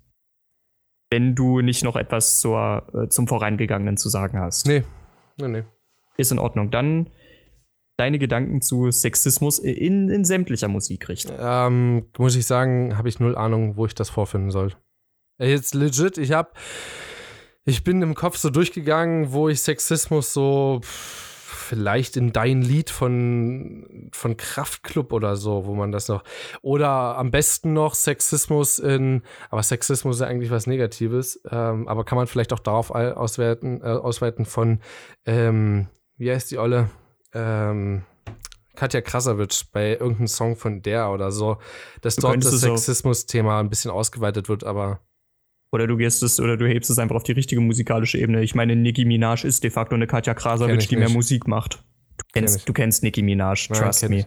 Wenn du nicht noch etwas zur, äh, zum Vorangegangenen zu sagen hast. Nee, nee, nee. Ist in Ordnung. Dann deine Gedanken zu Sexismus in, in sämtlicher Musikrichtung? Ähm, muss ich sagen, habe ich null Ahnung, wo ich das vorfinden soll. Jetzt legit, ich habe, ich bin im Kopf so durchgegangen, wo ich Sexismus so vielleicht in dein Lied von, von Kraftklub oder so, wo man das noch, oder am besten noch Sexismus in, aber Sexismus ist ja eigentlich was Negatives, ähm, aber kann man vielleicht auch darauf auswerten, äh, ausweiten von, ähm, wie heißt die Olle? Ähm, Katja Krasavitsch bei irgendeinem Song von der oder so, dass dort das Sexismus-Thema ein bisschen ausgeweitet wird, aber. Oder du gehst es, oder du hebst es einfach auf die richtige musikalische Ebene. Ich meine, Nicki Minaj ist de facto eine Katja Krasavitsch, die mehr Musik macht. Du kennst, du kennst Nicki Minaj, trust ja, me.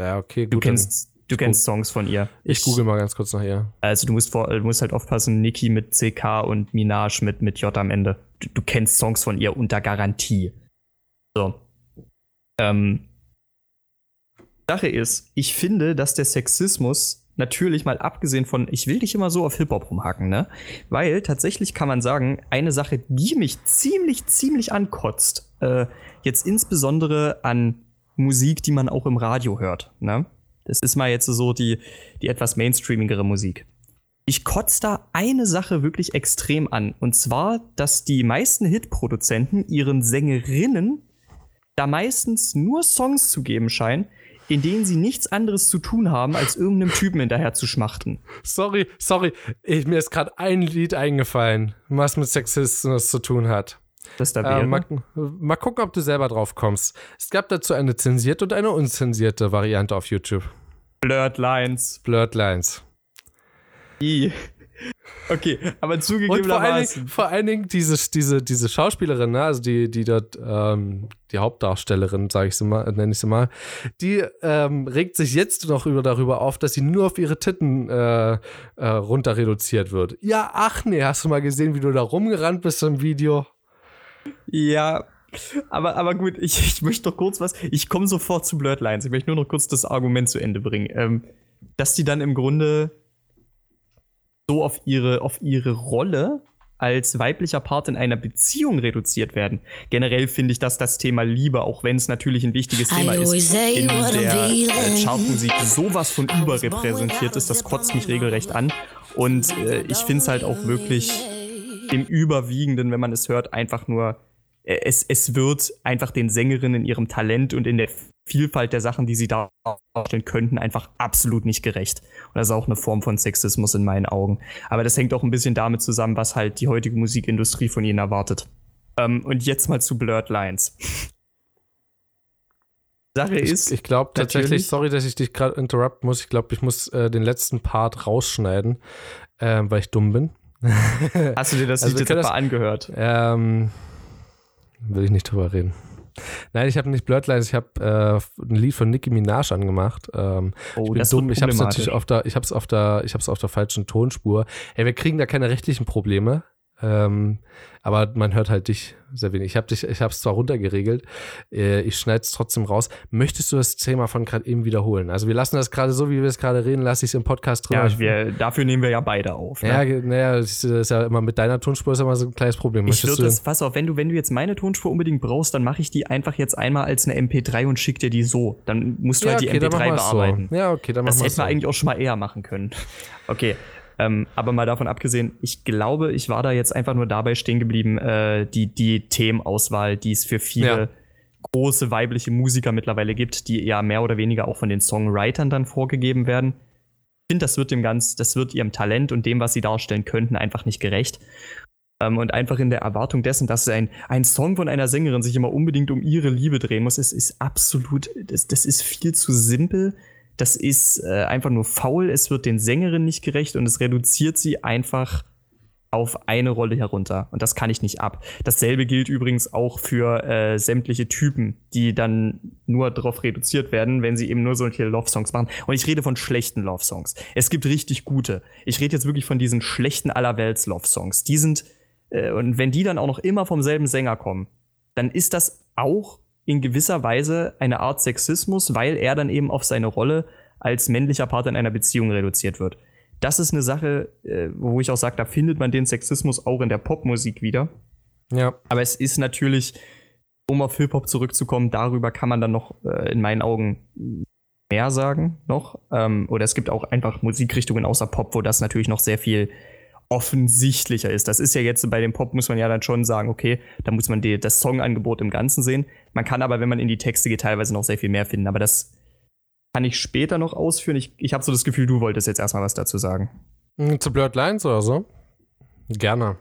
Ja, okay, gut. Du kennst, du kennst Songs von ihr. Ich, ich google mal ganz kurz nach ihr. Also du musst, vor, du musst halt aufpassen, Nicki mit CK und Minaj mit, mit J am Ende. Du, du kennst Songs von ihr unter Garantie. So. Ähm, Sache ist, ich finde, dass der Sexismus natürlich mal abgesehen von, ich will dich immer so auf Hip-Hop rumhacken, ne? Weil tatsächlich kann man sagen, eine Sache, die mich ziemlich, ziemlich ankotzt, äh, jetzt insbesondere an Musik, die man auch im Radio hört, ne? Das ist mal jetzt so die, die etwas mainstreamigere Musik. Ich kotze da eine Sache wirklich extrem an. Und zwar, dass die meisten Hitproduzenten ihren Sängerinnen da meistens nur Songs zu geben scheinen, in denen sie nichts anderes zu tun haben, als irgendeinem Typen hinterher zu schmachten. Sorry, sorry, ich, mir ist gerade ein Lied eingefallen, was mit Sexismus zu tun hat. Das da wäre. Äh, mal, mal, gucken, ob du selber drauf kommst. Es gab dazu eine zensierte und eine unzensierte Variante auf YouTube. Blurred Lines. Blurred Lines. I. Okay, aber zugegebenermaßen. Vor allen Dingen, vor allen Dingen diese, diese, diese Schauspielerin, ne, also die, die dort, ähm, die Hauptdarstellerin, sage ich sie mal, nenne ich sie mal, die ähm, regt sich jetzt noch über, darüber auf, dass sie nur auf ihre Titten äh, äh, runter reduziert wird. Ja, ach nee, hast du mal gesehen, wie du da rumgerannt bist im Video? Ja, aber, aber gut, ich, ich möchte doch kurz was. Ich komme sofort zu Blurred Lines. Ich möchte nur noch kurz das Argument zu Ende bringen. Ähm, dass die dann im Grunde so auf ihre, auf ihre Rolle als weiblicher Part in einer Beziehung reduziert werden. Generell finde ich das das Thema Liebe, auch wenn es natürlich ein wichtiges Thema ist, in der äh, Chartmusik sowas von überrepräsentiert ist, das kotzt mich regelrecht an. Und äh, ich finde es halt auch wirklich im Überwiegenden, wenn man es hört, einfach nur, äh, es, es wird einfach den Sängerinnen in ihrem Talent und in der Vielfalt der Sachen, die sie darstellen könnten, einfach absolut nicht gerecht. Und das ist auch eine Form von Sexismus in meinen Augen. Aber das hängt auch ein bisschen damit zusammen, was halt die heutige Musikindustrie von ihnen erwartet. Ähm, und jetzt mal zu Blurred Lines. Sache ist. Ich, ich glaube tatsächlich, sorry, dass ich dich gerade interrupt muss. Ich glaube, ich muss äh, den letzten Part rausschneiden, äh, weil ich dumm bin. Hast du dir das also Lied jetzt etwa angehört? Ähm, will ich nicht drüber reden. Nein, ich habe nicht Blurred ich habe äh, ein Lied von Nicki Minaj angemacht. Ähm, oh, ich bin dumm, ich habe es natürlich auf der, ich habe es auf der, ich habe es auf der falschen Tonspur. Hey, wir kriegen da keine rechtlichen Probleme. Ähm, aber man hört halt dich sehr wenig. Ich habe dich, ich habe es zwar runtergeregelt, äh, ich schneide es trotzdem raus. Möchtest du das Thema von gerade eben wiederholen? Also wir lassen das gerade so, wie wir es gerade reden, lasse ich es im Podcast drin. Ja, wir, dafür nehmen wir ja beide auf. Ne? Ja, naja, das ist ja immer mit deiner Tonspur ist immer so ein kleines Problem. ich würde das, pass auf, wenn du, wenn du jetzt meine Tonspur unbedingt brauchst, dann mache ich die einfach jetzt einmal als eine MP3 und schick dir die so. Dann musst du ja, halt die okay, MP3 bearbeiten. So. Ja, okay, dann machen wir Das hätten wir eigentlich auch schon mal eher machen können. Okay, ähm, aber mal davon abgesehen, ich glaube, ich war da jetzt einfach nur dabei stehen geblieben, äh, die, die Themenauswahl, die es für viele ja. große weibliche Musiker mittlerweile gibt, die ja mehr oder weniger auch von den Songwritern dann vorgegeben werden. Ich finde, das wird dem ganz, das wird ihrem Talent und dem, was sie darstellen könnten, einfach nicht gerecht. Ähm, und einfach in der Erwartung dessen, dass ein, ein Song von einer Sängerin sich immer unbedingt um ihre Liebe drehen muss, ist, ist absolut, das, das ist viel zu simpel das ist äh, einfach nur faul, es wird den Sängerinnen nicht gerecht und es reduziert sie einfach auf eine Rolle herunter. Und das kann ich nicht ab. Dasselbe gilt übrigens auch für äh, sämtliche Typen, die dann nur darauf reduziert werden, wenn sie eben nur solche Love-Songs machen. Und ich rede von schlechten Love-Songs. Es gibt richtig gute. Ich rede jetzt wirklich von diesen schlechten Allerwelts-Love-Songs. Die sind, äh, und wenn die dann auch noch immer vom selben Sänger kommen, dann ist das auch in gewisser Weise eine Art Sexismus, weil er dann eben auf seine Rolle als männlicher Part in einer Beziehung reduziert wird. Das ist eine Sache, äh, wo ich auch sage, da findet man den Sexismus auch in der Popmusik wieder. Ja. Aber es ist natürlich um auf Hip-Hop zurückzukommen, darüber kann man dann noch äh, in meinen Augen mehr sagen noch. Ähm, oder es gibt auch einfach Musikrichtungen außer Pop, wo das natürlich noch sehr viel offensichtlicher ist. Das ist ja jetzt bei dem Pop, muss man ja dann schon sagen, okay, da muss man die, das Songangebot im Ganzen sehen. Man kann aber, wenn man in die Texte geht, teilweise noch sehr viel mehr finden. Aber das kann ich später noch ausführen. Ich, ich habe so das Gefühl, du wolltest jetzt erstmal was dazu sagen. Hm, zu Blurred Lines oder so? Gerne.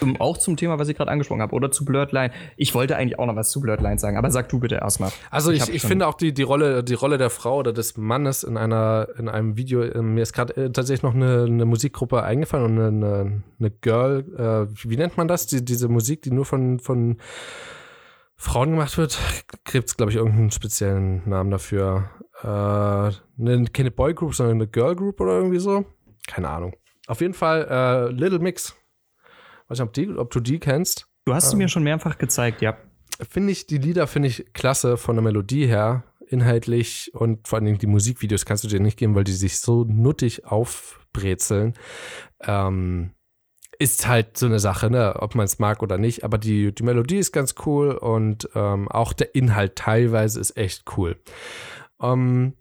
Zum, auch zum Thema, was ich gerade angesprochen habe, oder zu Blurred Line. Ich wollte eigentlich auch noch was zu Blurred Line sagen, aber sag du bitte erstmal. Also ich, ich, ich finde auch die, die, Rolle, die Rolle der Frau oder des Mannes in einer, in einem Video, äh, mir ist gerade äh, tatsächlich noch eine, eine Musikgruppe eingefallen und eine, eine Girl, äh, wie nennt man das? Die, diese Musik, die nur von, von Frauen gemacht wird, gibt es, glaube ich, irgendeinen speziellen Namen dafür. Äh, eine, keine Boy Group, sondern eine Girl Group oder irgendwie so. Keine Ahnung. Auf jeden Fall äh, Little Mix. Weiß nicht, ob, die, ob du die kennst. Du hast sie mir schon mehrfach gezeigt, ja. Finde ich, die Lieder finde ich klasse von der Melodie her, inhaltlich und vor allem die Musikvideos kannst du dir nicht geben, weil die sich so nuttig aufbrezeln. Ähm, ist halt so eine Sache, ne, ob man es mag oder nicht, aber die, die Melodie ist ganz cool und ähm, auch der Inhalt teilweise ist echt cool. Ähm,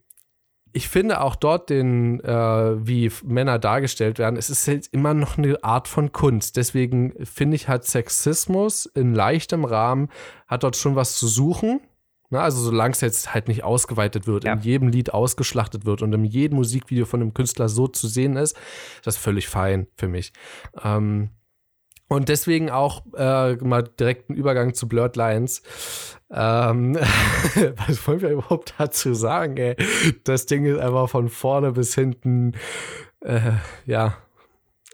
ich finde auch dort den, äh, wie Männer dargestellt werden, es ist halt immer noch eine Art von Kunst. Deswegen finde ich, hat Sexismus in leichtem Rahmen, hat dort schon was zu suchen. Na, also solange es jetzt halt nicht ausgeweitet wird, ja. in jedem Lied ausgeschlachtet wird und in jedem Musikvideo von einem Künstler so zu sehen ist, ist das völlig fein für mich. Ähm, und deswegen auch äh, mal direkt einen Übergang zu Blurred Lines. Ähm, was wollen wir überhaupt dazu sagen, ey? Das Ding ist einfach von vorne bis hinten, äh, ja,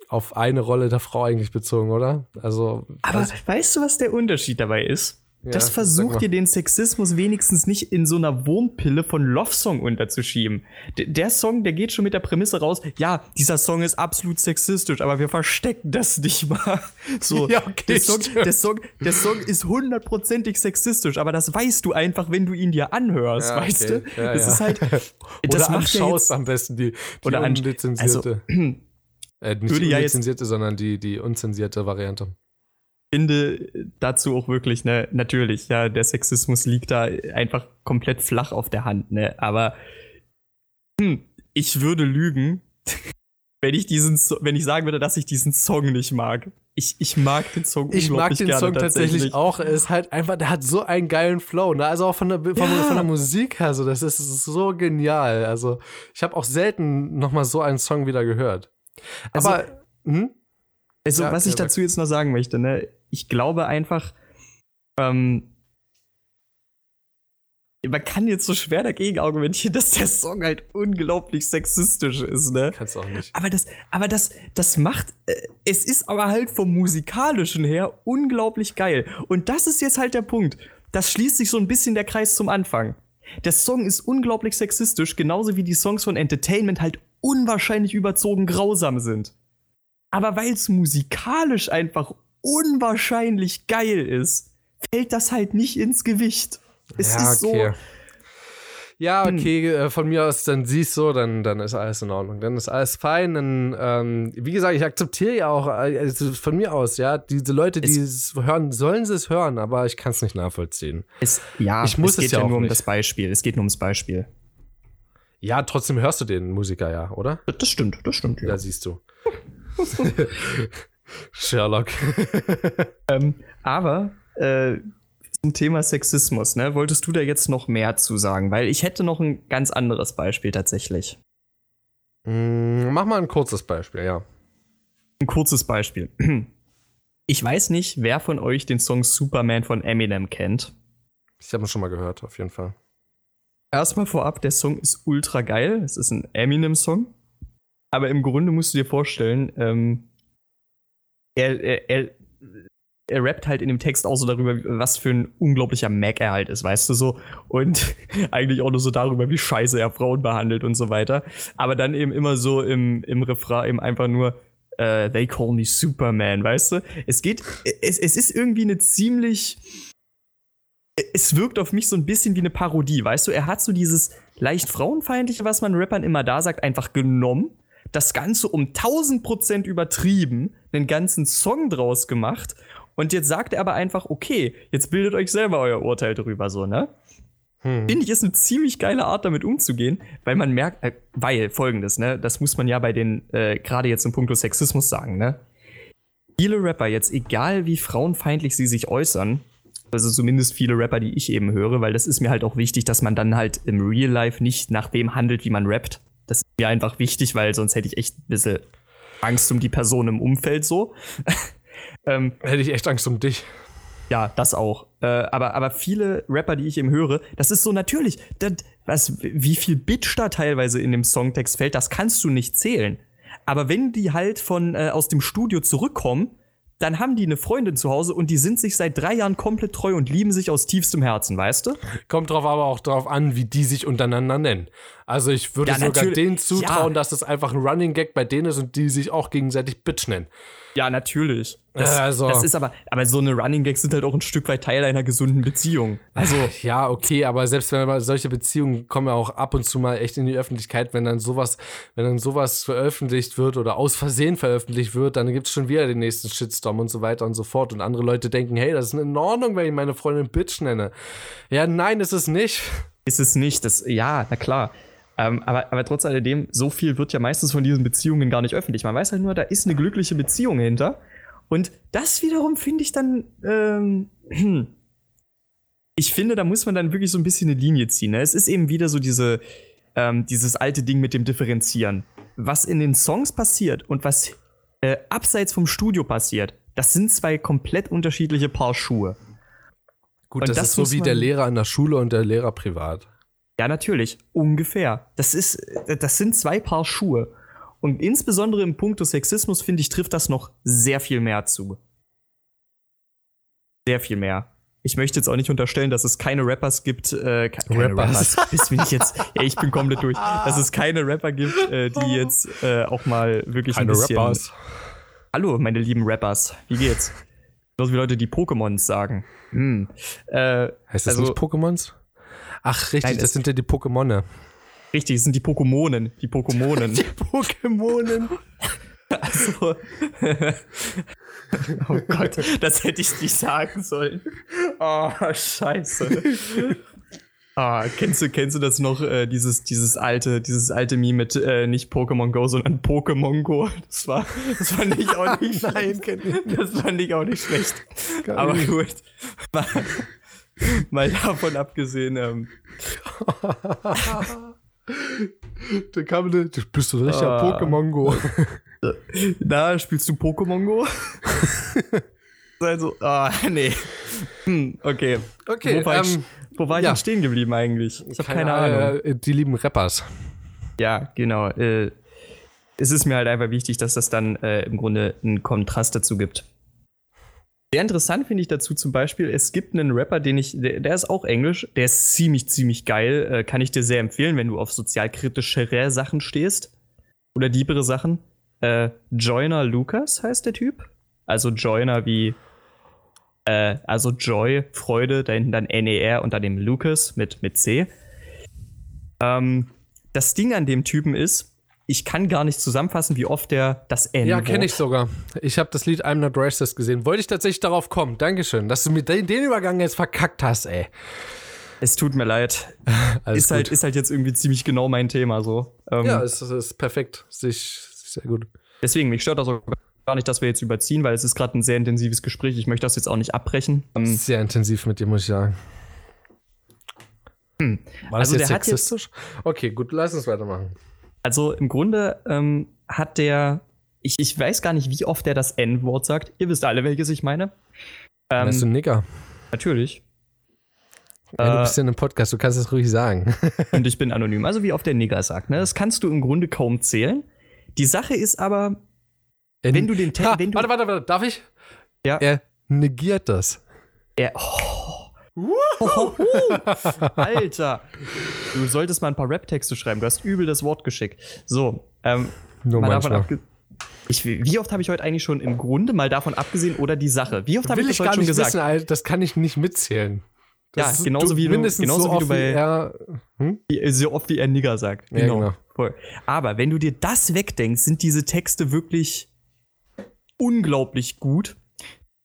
auf eine Rolle der Frau eigentlich bezogen, oder? Also. Aber also, weißt du, was der Unterschied dabei ist? Ja, das versucht dir den Sexismus wenigstens nicht in so einer Wurmpille von Love Song unterzuschieben. D der Song, der geht schon mit der Prämisse raus, ja, dieser Song ist absolut sexistisch, aber wir verstecken das nicht mal. So, ja, okay, der, Song, der, Song, der Song ist hundertprozentig sexistisch, aber das weißt du einfach, wenn du ihn dir anhörst, ja, okay. weißt du? Ja, das ist halt. Das oder macht anschaust am besten die, die oder unlizenzierte. Also, äh, nicht die unlizenzierte, sondern die, die unzensierte Variante finde dazu auch wirklich, ne, natürlich, ja, der Sexismus liegt da einfach komplett flach auf der Hand, ne, aber hm, ich würde lügen, wenn ich diesen, wenn ich sagen würde, dass ich diesen Song nicht mag. Ich, ich mag den Song Ich mag den Song tatsächlich auch. Er ist halt einfach, der hat so einen geilen Flow, ne? Also auch von der, von, ja. von der Musik her, so, das ist so genial. Also, ich habe auch selten nochmal so einen Song wieder gehört. Also, Aber, hm? Also, ja, was ich dazu jetzt noch sagen möchte, ne? Ich glaube einfach, ähm, man kann jetzt so schwer dagegen argumentieren, dass der Song halt unglaublich sexistisch ist, ne? Kannst auch nicht. Aber das, aber das, das macht, äh, es ist aber halt vom musikalischen her unglaublich geil. Und das ist jetzt halt der Punkt. Das schließt sich so ein bisschen der Kreis zum Anfang. Der Song ist unglaublich sexistisch, genauso wie die Songs von Entertainment halt unwahrscheinlich überzogen grausam sind. Aber weil es musikalisch einfach unwahrscheinlich geil ist, fällt das halt nicht ins Gewicht. Es ja, ist okay. so. Ja, hm. okay, hm. von mir aus, dann siehst du, dann, dann ist alles in Ordnung. Dann ist alles fein. Dann, ähm, wie gesagt, ich akzeptiere ja auch, also von mir aus, ja, diese Leute, die es, es hören, sollen sie es hören, aber ich kann es nicht nachvollziehen. Es, ja, ich muss es geht es ja, ja nur um das Beispiel. Es geht nur ums Beispiel. Ja, trotzdem hörst du den Musiker ja, oder? Das stimmt, das stimmt. Ja, ja siehst du. Sherlock. ähm, aber äh, zum Thema Sexismus, ne, wolltest du da jetzt noch mehr zu sagen? Weil ich hätte noch ein ganz anderes Beispiel tatsächlich. Mm, mach mal ein kurzes Beispiel, ja. Ein kurzes Beispiel. Ich weiß nicht, wer von euch den Song Superman von Eminem kennt. Ich habe ihn schon mal gehört, auf jeden Fall. Erstmal vorab, der Song ist ultra geil. Es ist ein Eminem-Song. Aber im Grunde musst du dir vorstellen, ähm, er, er, er, rappt halt in dem Text auch so darüber, was für ein unglaublicher Mac er halt ist, weißt du so. Und eigentlich auch nur so darüber, wie scheiße er Frauen behandelt und so weiter. Aber dann eben immer so im, im Refrain eben einfach nur, uh, they call me Superman, weißt du? Es geht, es, es ist irgendwie eine ziemlich, es wirkt auf mich so ein bisschen wie eine Parodie, weißt du? Er hat so dieses leicht frauenfeindliche, was man Rappern immer da sagt, einfach genommen das Ganze um 1000 Prozent übertrieben, einen ganzen Song draus gemacht Und jetzt sagt er aber einfach, okay, jetzt bildet euch selber euer Urteil darüber, so, ne? Hm. Finde ich, ist eine ziemlich geile Art, damit umzugehen, weil man merkt, äh, weil folgendes, ne, das muss man ja bei den, äh, gerade jetzt im Punkt Sexismus sagen, ne? Viele Rapper, jetzt egal wie frauenfeindlich sie sich äußern, also zumindest viele Rapper, die ich eben höre, weil das ist mir halt auch wichtig, dass man dann halt im Real Life nicht nach dem handelt, wie man rappt. Das ist mir einfach wichtig, weil sonst hätte ich echt ein bisschen Angst um die Person im Umfeld so. ähm, hätte ich echt Angst um dich. Ja, das auch. Äh, aber, aber viele Rapper, die ich eben höre, das ist so natürlich. Das, was, wie viel Bitch da teilweise in dem Songtext fällt, das kannst du nicht zählen. Aber wenn die halt von äh, aus dem Studio zurückkommen, dann haben die eine Freundin zu Hause und die sind sich seit drei Jahren komplett treu und lieben sich aus tiefstem Herzen, weißt du? Kommt drauf aber auch drauf an, wie die sich untereinander nennen. Also ich würde ja, sogar denen zutrauen, ja. dass das einfach ein Running Gag bei denen ist und die sich auch gegenseitig Bitch nennen. Ja, natürlich. Das, also. das ist aber, aber so eine Running Gags sind halt auch ein Stück weit Teil einer gesunden Beziehung. Also. Ja, okay, aber selbst wenn man solche Beziehungen kommen ja auch ab und zu mal echt in die Öffentlichkeit, wenn dann sowas, wenn dann sowas veröffentlicht wird oder aus Versehen veröffentlicht wird, dann gibt es schon wieder den nächsten Shitstorm und so weiter und so fort. Und andere Leute denken, hey, das ist in Ordnung, wenn ich meine Freundin Bitch nenne. Ja, nein, ist es nicht. Ist es nicht. Das, ja, na klar. Ähm, aber, aber trotz alledem, so viel wird ja meistens von diesen Beziehungen gar nicht öffentlich. Man weiß halt nur, da ist eine glückliche Beziehung hinter. Und das wiederum finde ich dann, ähm, ich finde, da muss man dann wirklich so ein bisschen eine Linie ziehen. Ne? Es ist eben wieder so diese, ähm, dieses alte Ding mit dem Differenzieren. Was in den Songs passiert und was äh, abseits vom Studio passiert, das sind zwei komplett unterschiedliche Paar Schuhe. Gut, das, das, ist so wie der Lehrer an der Schule und der Lehrer privat. Ja, natürlich, ungefähr. Das ist, das sind zwei Paar Schuhe. Und insbesondere im Punkt des Sexismus, finde ich, trifft das noch sehr viel mehr zu. Sehr viel mehr. Ich möchte jetzt auch nicht unterstellen, dass es keine Rappers gibt, äh, keine Rappers. Rappers. Bis bin ich jetzt, ja, ich bin komplett durch, dass es keine Rapper gibt, äh, die jetzt äh, auch mal wirklich keine ein bisschen. Rappers. Hallo, meine lieben Rappers, wie geht's? So wie Leute, die Pokémons sagen. Hm. Äh, heißt das also, nicht Pokémons? Ach, richtig, Nein, das sind ja die Pokémone. Richtig, das sind die Pokémonen. Die Pokémonen. die Pokémonen. Also. oh Gott, das hätte ich nicht sagen sollen. Oh, scheiße. Ah, kennst du, kennst du das noch, äh, dieses, dieses alte, dieses alte Meme mit äh, nicht Pokémon Go, sondern Pokémon Go? Das war, das fand ich auch nicht Nein, Das fand ich auch nicht schlecht. Gar Aber nicht. gut. Mal, davon abgesehen, ähm, da kam eine, du bist doch richtig ah. Pokémon Go. Na, spielst du Pokémon Go? also, ah, nee. Hm, okay. Okay, wo war, ähm, ich, wo war ich ja. stehen geblieben eigentlich? Ich habe keine, keine, Ahnung. Äh, die lieben Rappers. Ja, genau. Äh, es ist mir halt einfach wichtig, dass das dann äh, im Grunde einen Kontrast dazu gibt. Sehr interessant finde ich dazu zum Beispiel, es gibt einen Rapper, den ich, der, der ist auch Englisch, der ist ziemlich, ziemlich geil. Äh, kann ich dir sehr empfehlen, wenn du auf sozialkritischere Sachen stehst. Oder diebere Sachen. Äh, Joyner Lucas heißt der Typ. Also Joyner wie, äh, also Joy, Freude, da hinten dann N-E-R und dann dem Lucas mit, mit C. Ähm, das Ding an dem Typen ist, ich kann gar nicht zusammenfassen, wie oft der das N. Ja, kenne ich sogar. Ich habe das Lied I'm Not Racist gesehen. Wollte ich tatsächlich darauf kommen. Dankeschön, dass du mir den, den Übergang jetzt verkackt hast, ey. Es tut mir leid. ist, halt, ist halt jetzt irgendwie ziemlich genau mein Thema so. Ähm, ja, es ist, ist perfekt. Sich sehr gut. Deswegen, mich stört das auch gar nicht, dass wir jetzt überziehen, weil es ist gerade ein sehr intensives Gespräch. Ich möchte das jetzt auch nicht abbrechen. Ähm, sehr intensiv mit dir, muss ich sagen. Hm. War das also jetzt sexistisch? Jetzt, okay, gut, lass uns weitermachen. Also im Grunde ähm, hat der, ich, ich weiß gar nicht, wie oft der das N-Wort sagt. Ihr wisst alle, welches ich meine. Ähm, Meinst du Nigger? Natürlich. Ja, du bist ja in einem Podcast, du kannst es ruhig sagen. und ich bin anonym. Also wie oft der Nigger sagt. Ne? Das kannst du im Grunde kaum zählen. Die Sache ist aber, er, wenn du den Text. Warte, warte, warte, darf ich? Ja. Er negiert das. Er. Oh. Alter, du solltest mal ein paar Rap-Texte schreiben. Du hast übel das Wort geschickt. So, ähm, Nur mal davon abge ich, wie oft habe ich heute eigentlich schon im Grunde mal davon abgesehen oder die Sache? Wie oft habe ich das ich heute schon gesagt? Wissen, Alter, das kann ich nicht mitzählen. Das ja, genauso wie du, mindestens genauso so wie du bei wie er, hm? wie, so oft wie er Nigger sagt. Genau. Ja, genau. Voll. Aber wenn du dir das wegdenkst, sind diese Texte wirklich unglaublich gut.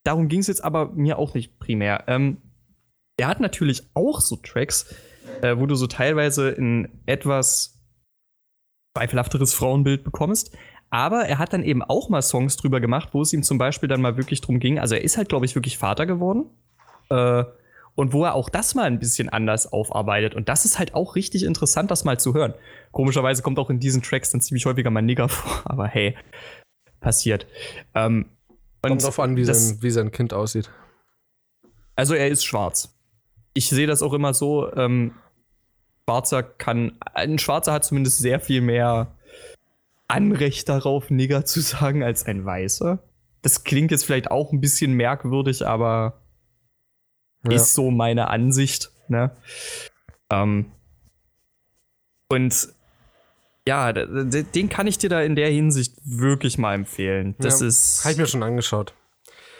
darum ging es jetzt aber mir auch nicht primär. Ähm, er hat natürlich auch so Tracks, äh, wo du so teilweise ein etwas zweifelhafteres Frauenbild bekommst. Aber er hat dann eben auch mal Songs drüber gemacht, wo es ihm zum Beispiel dann mal wirklich drum ging. Also er ist halt, glaube ich, wirklich Vater geworden. Äh, und wo er auch das mal ein bisschen anders aufarbeitet. Und das ist halt auch richtig interessant, das mal zu hören. Komischerweise kommt auch in diesen Tracks dann ziemlich häufiger mal Nigger vor, aber hey, passiert. Ähm, Kommt drauf an, wie, das, sein, wie sein Kind aussieht. Also er ist schwarz. Ich sehe das auch immer so, ähm, Schwarzer kann, ein Schwarzer hat zumindest sehr viel mehr Anrecht darauf, Nigger zu sagen, als ein Weißer. Das klingt jetzt vielleicht auch ein bisschen merkwürdig, aber ja. ist so meine Ansicht. Ne? Ähm, und ja, den kann ich dir da in der Hinsicht wirklich mal empfehlen. Das ja, ist. Habe ich mir schon angeschaut.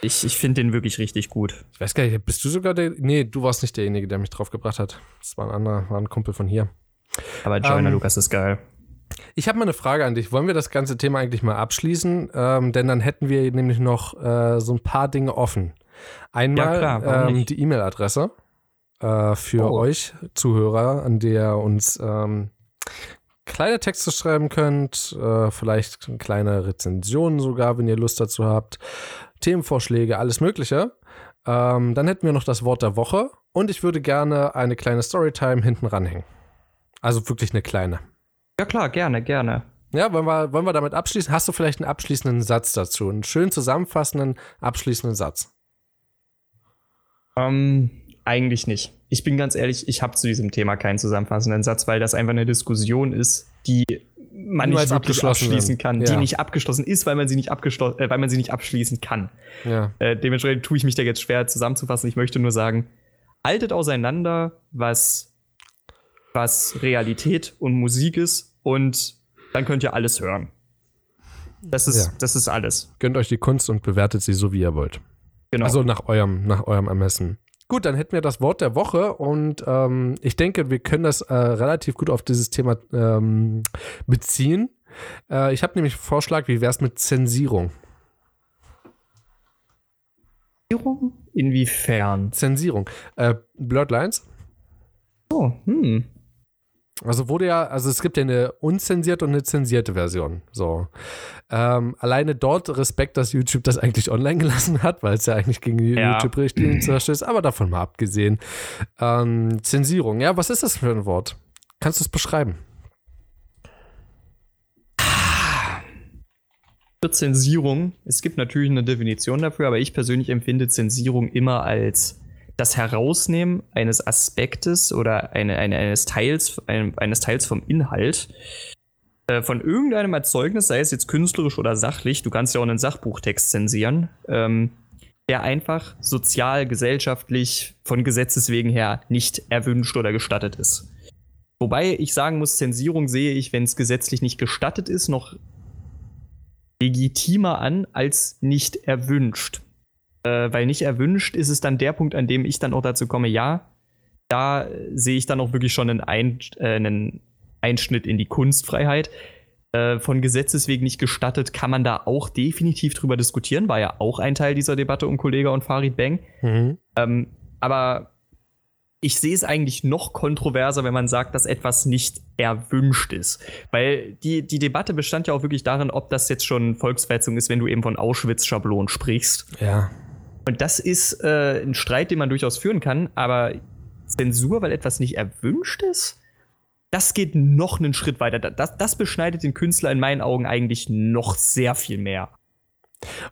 Ich, ich finde den wirklich richtig gut. Ich weiß gar nicht, bist du sogar der. Nee, du warst nicht derjenige, der mich drauf gebracht hat. Das war ein anderer, war ein Kumpel von hier. Aber Joyner ähm, Lukas ist geil. Ich habe mal eine Frage an dich. Wollen wir das ganze Thema eigentlich mal abschließen? Ähm, denn dann hätten wir nämlich noch äh, so ein paar Dinge offen. Einmal ja, klar, ähm, die E-Mail-Adresse äh, für oh. euch Zuhörer, an der uns ähm, kleine Texte schreiben könnt, äh, vielleicht kleine Rezensionen sogar, wenn ihr Lust dazu habt, Themenvorschläge, alles Mögliche. Ähm, dann hätten wir noch das Wort der Woche und ich würde gerne eine kleine Storytime hinten ranhängen. Also wirklich eine kleine. Ja klar, gerne, gerne. Ja, wollen wir, wollen wir damit abschließen? Hast du vielleicht einen abschließenden Satz dazu? Einen schön zusammenfassenden, abschließenden Satz? Ähm, eigentlich nicht. Ich bin ganz ehrlich, ich habe zu diesem Thema keinen zusammenfassenden Satz, weil das einfach eine Diskussion ist, die man Nur nicht wirklich abschließen kann, ja. die nicht abgeschlossen ist, weil man sie nicht, abgeschlossen, äh, weil man sie nicht abschließen kann. Ja. Äh, dementsprechend tue ich mich da jetzt schwer zusammenzufassen. Ich möchte nur sagen, haltet auseinander, was, was Realität und Musik ist und dann könnt ihr alles hören. Das ist, ja. das ist alles. Gönnt euch die Kunst und bewertet sie so, wie ihr wollt. Genau. Also nach eurem, nach eurem Ermessen. Gut, dann hätten wir das Wort der Woche und ähm, ich denke, wir können das äh, relativ gut auf dieses Thema ähm, beziehen. Äh, ich habe nämlich einen Vorschlag, wie wäre es mit Zensierung? Zensierung? Inwiefern? Zensierung. Äh, Blurred Lines? Oh, hm. Also wurde ja, also es gibt ja eine unzensierte und eine zensierte Version. So. Ähm, alleine dort Respekt, dass YouTube das eigentlich online gelassen hat, weil es ja eigentlich gegen die ja. YouTube-Richtlinien verstößt, aber davon mal abgesehen. Ähm, Zensierung, ja, was ist das für ein Wort? Kannst du es beschreiben? Für Zensierung, es gibt natürlich eine Definition dafür, aber ich persönlich empfinde Zensierung immer als das Herausnehmen eines Aspektes oder eine, eine, eines, Teils, ein, eines Teils vom Inhalt äh, von irgendeinem Erzeugnis, sei es jetzt künstlerisch oder sachlich, du kannst ja auch einen Sachbuchtext zensieren, ähm, der einfach sozial, gesellschaftlich, von Gesetzes wegen her nicht erwünscht oder gestattet ist. Wobei ich sagen muss, Zensierung sehe ich, wenn es gesetzlich nicht gestattet ist, noch legitimer an als nicht erwünscht äh, weil nicht erwünscht ist es dann der Punkt, an dem ich dann auch dazu komme, ja, da sehe ich dann auch wirklich schon einen, Ein äh, einen Einschnitt in die Kunstfreiheit. Äh, von Gesetzes wegen nicht gestattet, kann man da auch definitiv drüber diskutieren, war ja auch ein Teil dieser Debatte um Kollega und Farid Bang. Mhm. Ähm, aber ich sehe es eigentlich noch kontroverser, wenn man sagt, dass etwas nicht erwünscht ist. Weil die, die Debatte bestand ja auch wirklich darin, ob das jetzt schon Volksverhetzung ist, wenn du eben von Auschwitz-Schablonen sprichst. Ja. Und das ist äh, ein Streit, den man durchaus führen kann, aber Zensur, weil etwas nicht erwünscht ist, das geht noch einen Schritt weiter. Das, das beschneidet den Künstler in meinen Augen eigentlich noch sehr viel mehr.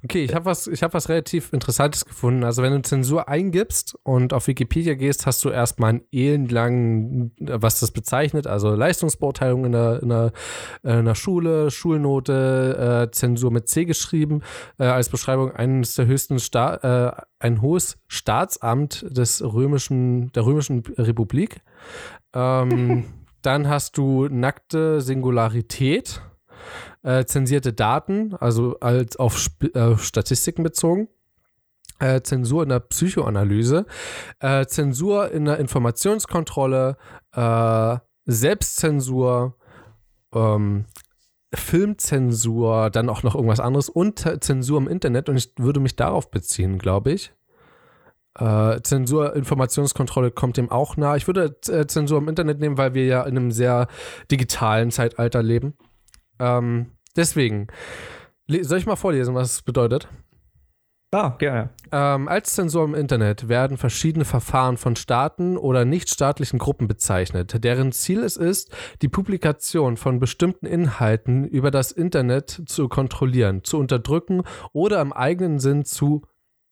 Okay, ich habe was, hab was relativ Interessantes gefunden. Also, wenn du Zensur eingibst und auf Wikipedia gehst, hast du erstmal einen elendlangen, was das bezeichnet, also Leistungsbeurteilung in der, in der, äh, in der Schule, Schulnote, äh, Zensur mit C geschrieben, äh, als Beschreibung eines der höchsten Sta äh, ein hohes Staatsamt des römischen, der römischen Republik. Ähm, dann hast du nackte Singularität äh, zensierte Daten, also als auf Sp äh, Statistiken bezogen. Äh, Zensur in der Psychoanalyse, äh, Zensur in der Informationskontrolle, äh, Selbstzensur, ähm, Filmzensur, dann auch noch irgendwas anderes und Zensur im Internet und ich würde mich darauf beziehen, glaube ich. Äh, Zensur, Informationskontrolle kommt dem auch nah. Ich würde äh, Zensur im Internet nehmen, weil wir ja in einem sehr digitalen Zeitalter leben. Ähm, deswegen, soll ich mal vorlesen, was es bedeutet? Ah, gerne. Ähm, als Zensur im Internet werden verschiedene Verfahren von Staaten oder nichtstaatlichen Gruppen bezeichnet, deren Ziel es ist, die Publikation von bestimmten Inhalten über das Internet zu kontrollieren, zu unterdrücken oder im eigenen Sinn zu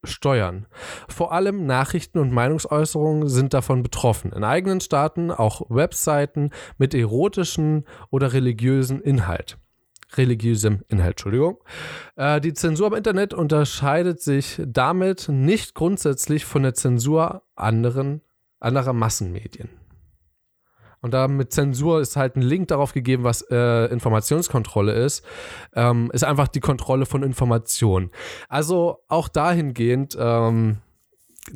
steuern. Vor allem Nachrichten und Meinungsäußerungen sind davon betroffen. In eigenen Staaten auch Webseiten mit erotischen oder religiösen Inhalt religiösem Inhalt, Entschuldigung. Äh, die Zensur im Internet unterscheidet sich damit nicht grundsätzlich von der Zensur anderen, anderer Massenmedien. Und da mit Zensur ist halt ein Link darauf gegeben, was äh, Informationskontrolle ist. Ähm, ist einfach die Kontrolle von Informationen. Also auch dahingehend ähm,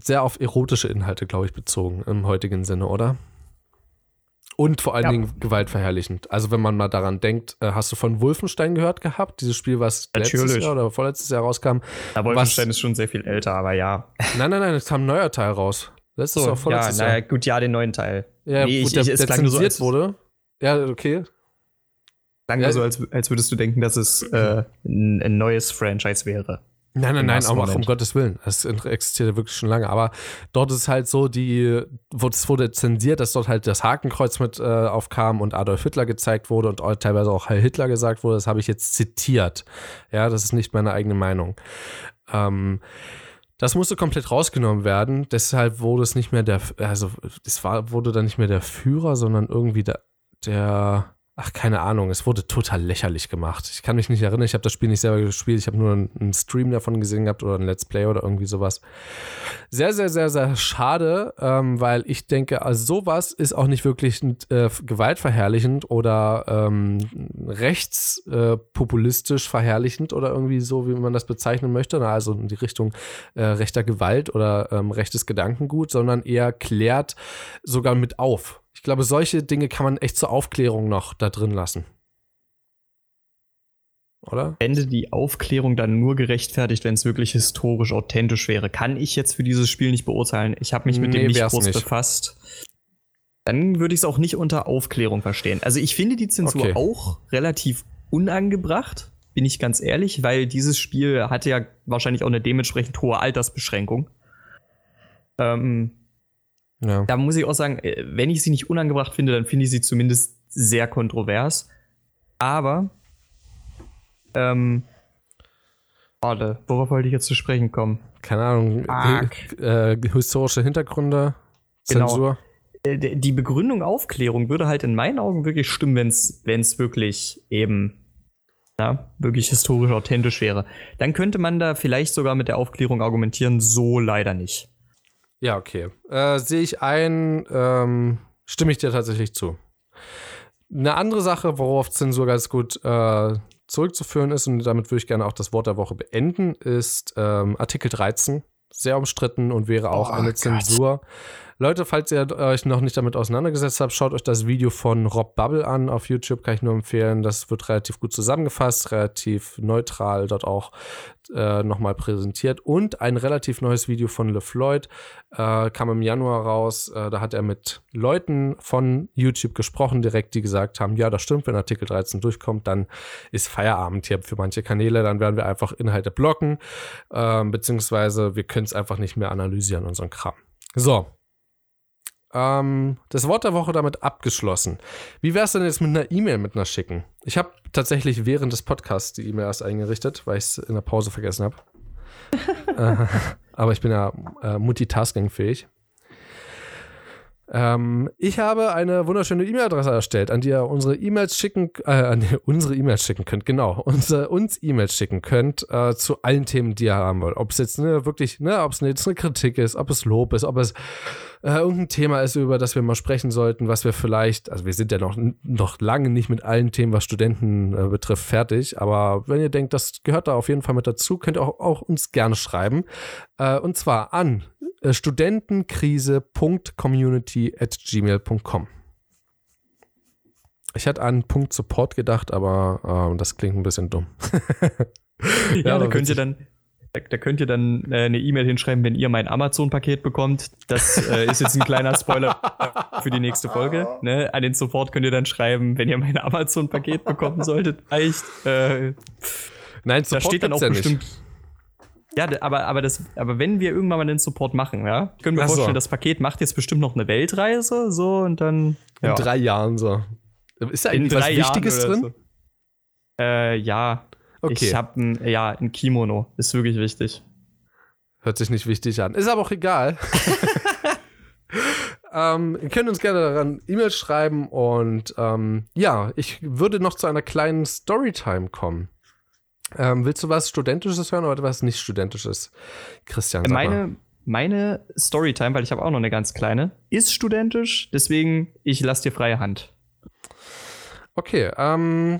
sehr auf erotische Inhalte, glaube ich, bezogen im heutigen Sinne, oder? Und vor allen ja. Dingen gewaltverherrlichend. Also wenn man mal daran denkt, äh, hast du von Wolfenstein gehört gehabt? Dieses Spiel, was Natürlich. letztes Jahr oder vorletztes Jahr rauskam. Ja, Wolfenstein was, ist schon sehr viel älter, aber ja. Nein, nein, nein, es kam ein neuer Teil raus. Letztes so, Jahr, vorletztes ja, Jahr. Naja, gut, ja, den neuen Teil. Ja, nee, ich, der, ich, der klang so, als, wurde. Ja, okay. Klang ja. so, als, als würdest du denken, dass es äh, ein, ein neues Franchise wäre. Nein, nein, nein, auch um Gottes Willen. Es existiert ja wirklich schon lange. Aber dort ist halt so, die, es wurde zensiert, dass dort halt das Hakenkreuz mit äh, aufkam und Adolf Hitler gezeigt wurde und teilweise auch Heil Hitler gesagt wurde. Das habe ich jetzt zitiert. Ja, das ist nicht meine eigene Meinung. Ähm, das musste komplett rausgenommen werden. Deshalb wurde es nicht mehr der, also es war, wurde dann nicht mehr der Führer, sondern irgendwie der, der Ach, keine Ahnung, es wurde total lächerlich gemacht. Ich kann mich nicht erinnern, ich habe das Spiel nicht selber gespielt, ich habe nur einen, Stream davon gesehen gehabt oder ein Let's Play oder irgendwie sowas. Sehr, sehr, sehr, sehr schade, ähm, weil ich denke, also sowas ist auch nicht wirklich äh, gewaltverherrlichend oder ähm, rechtspopulistisch äh, verherrlichend oder irgendwie so, wie man das bezeichnen möchte, Na, also in die Richtung äh, rechter Gewalt oder ähm, rechtes Gedankengut, sondern eher klärt sogar mit auf glaube, solche Dinge kann man echt zur Aufklärung noch da drin lassen. Oder? Ende die Aufklärung dann nur gerechtfertigt, wenn es wirklich historisch authentisch wäre. Kann ich jetzt für dieses Spiel nicht beurteilen. Ich habe mich mit nee, dem nicht groß nicht. befasst. Dann würde ich es auch nicht unter Aufklärung verstehen. Also ich finde die Zensur okay. auch relativ unangebracht, bin ich ganz ehrlich, weil dieses Spiel hatte ja wahrscheinlich auch eine dementsprechend hohe Altersbeschränkung. Ähm, ja. Da muss ich auch sagen, äh, wenn ich sie nicht unangebracht finde, dann finde ich sie zumindest sehr kontrovers. Aber, ähm, warte, worauf wollte ich jetzt zu sprechen kommen? Keine Ahnung, äh, historische Hintergründe, genau. Zensur. Genau. Die Begründung Aufklärung würde halt in meinen Augen wirklich stimmen, wenn es wirklich eben ja, wirklich historisch authentisch wäre. Dann könnte man da vielleicht sogar mit der Aufklärung argumentieren, so leider nicht. Ja, okay. Äh, Sehe ich ein, ähm, stimme ich dir tatsächlich zu. Eine andere Sache, worauf Zensur ganz gut äh, zurückzuführen ist, und damit würde ich gerne auch das Wort der Woche beenden, ist ähm, Artikel 13. Sehr umstritten und wäre auch oh, eine Gott. Zensur. Leute, falls ihr euch noch nicht damit auseinandergesetzt habt, schaut euch das Video von Rob Bubble an auf YouTube, kann ich nur empfehlen. Das wird relativ gut zusammengefasst, relativ neutral dort auch äh, nochmal präsentiert. Und ein relativ neues Video von LeFloid äh, kam im Januar raus. Äh, da hat er mit Leuten von YouTube gesprochen, direkt, die gesagt haben, ja, das stimmt, wenn Artikel 13 durchkommt, dann ist Feierabend hier für manche Kanäle, dann werden wir einfach Inhalte blocken, äh, beziehungsweise wir können es einfach nicht mehr analysieren, unseren Kram. So, ähm, das Wort der Woche damit abgeschlossen. Wie wäre es denn jetzt mit einer E-Mail mit einer schicken? Ich habe tatsächlich während des Podcasts die E-Mail erst eingerichtet, weil ich es in der Pause vergessen habe. äh, aber ich bin ja äh, multitasking-fähig. Ähm, ich habe eine wunderschöne E-Mail-Adresse erstellt, an die ihr unsere E-Mails schicken, äh, an die unsere E-Mails schicken könnt, genau, unsere, uns E-Mails schicken könnt äh, zu allen Themen, die ihr haben wollt. Ob es jetzt ne, wirklich, ne, ob es jetzt eine Kritik ist, ob es Lob ist, ob es äh, irgendein Thema ist, über das wir mal sprechen sollten, was wir vielleicht, also wir sind ja noch, noch lange nicht mit allen Themen, was Studenten äh, betrifft, fertig, aber wenn ihr denkt, das gehört da auf jeden Fall mit dazu, könnt ihr auch, auch uns gerne schreiben. Äh, und zwar an äh, studentenkrise.community at gmail.com. Ich hatte an Punkt Support gedacht, aber äh, das klingt ein bisschen dumm. ja, ja da könnt ihr dann, da, könnt ihr dann äh, eine E-Mail hinschreiben, wenn ihr mein Amazon-Paket bekommt. Das äh, ist jetzt ein kleiner Spoiler für die nächste Folge. Ne? An den Support könnt ihr dann schreiben, wenn ihr mein Amazon-Paket bekommen solltet. Reicht. Äh, Nein, Support da steht dann auch ja bestimmt. Nicht. Ja, aber, aber, das, aber wenn wir irgendwann mal den Support machen, ja, können wir Ach vorstellen, so. das Paket macht jetzt bestimmt noch eine Weltreise, so und dann. Ja. In drei Jahren so. Ist da eigentlich was Wichtiges drin? So. Äh, ja, Okay. Ich habe ein, ja, ein Kimono. Ist wirklich wichtig. Hört sich nicht wichtig an. Ist aber auch egal. ähm, ihr könnt uns gerne daran E-Mails schreiben und ähm, ja, ich würde noch zu einer kleinen Storytime kommen. Ähm, willst du was Studentisches hören oder was nicht Studentisches, Christian? Meine, meine Storytime, weil ich habe auch noch eine ganz kleine, ist studentisch, deswegen ich lasse dir freie Hand. Okay, ähm,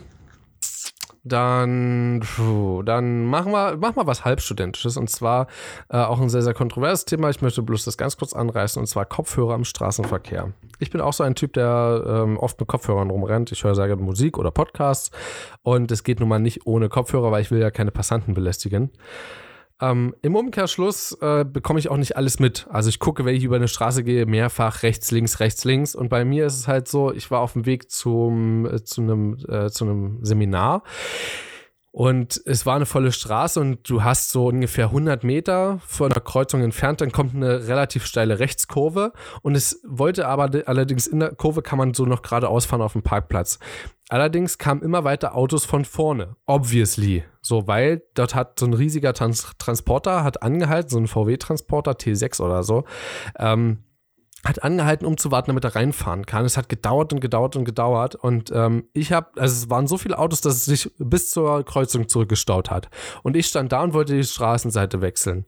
dann, puh, dann machen wir, machen wir was Halbstudentisches und zwar äh, auch ein sehr, sehr kontroverses Thema. Ich möchte bloß das ganz kurz anreißen und zwar Kopfhörer im Straßenverkehr. Ich bin auch so ein Typ, der ähm, oft mit Kopfhörern rumrennt. Ich höre sehr gerne Musik oder Podcasts und es geht nun mal nicht ohne Kopfhörer, weil ich will ja keine Passanten belästigen. Ähm, Im Umkehrschluss äh, bekomme ich auch nicht alles mit. Also ich gucke, wenn ich über eine Straße gehe, mehrfach rechts, links, rechts, links. Und bei mir ist es halt so, ich war auf dem Weg zum, äh, zu, einem, äh, zu einem Seminar. Und es war eine volle Straße und du hast so ungefähr 100 Meter von der Kreuzung entfernt, dann kommt eine relativ steile Rechtskurve und es wollte aber allerdings in der Kurve kann man so noch geradeaus fahren auf dem Parkplatz. Allerdings kamen immer weiter Autos von vorne, obviously. So, weil dort hat so ein riesiger Trans Transporter, hat angehalten, so ein VW-Transporter, T6 oder so, ähm, hat angehalten, um zu warten, damit er reinfahren kann. Es hat gedauert und gedauert und gedauert. Und ähm, ich habe, also es waren so viele Autos, dass es sich bis zur Kreuzung zurückgestaut hat. Und ich stand da und wollte die Straßenseite wechseln.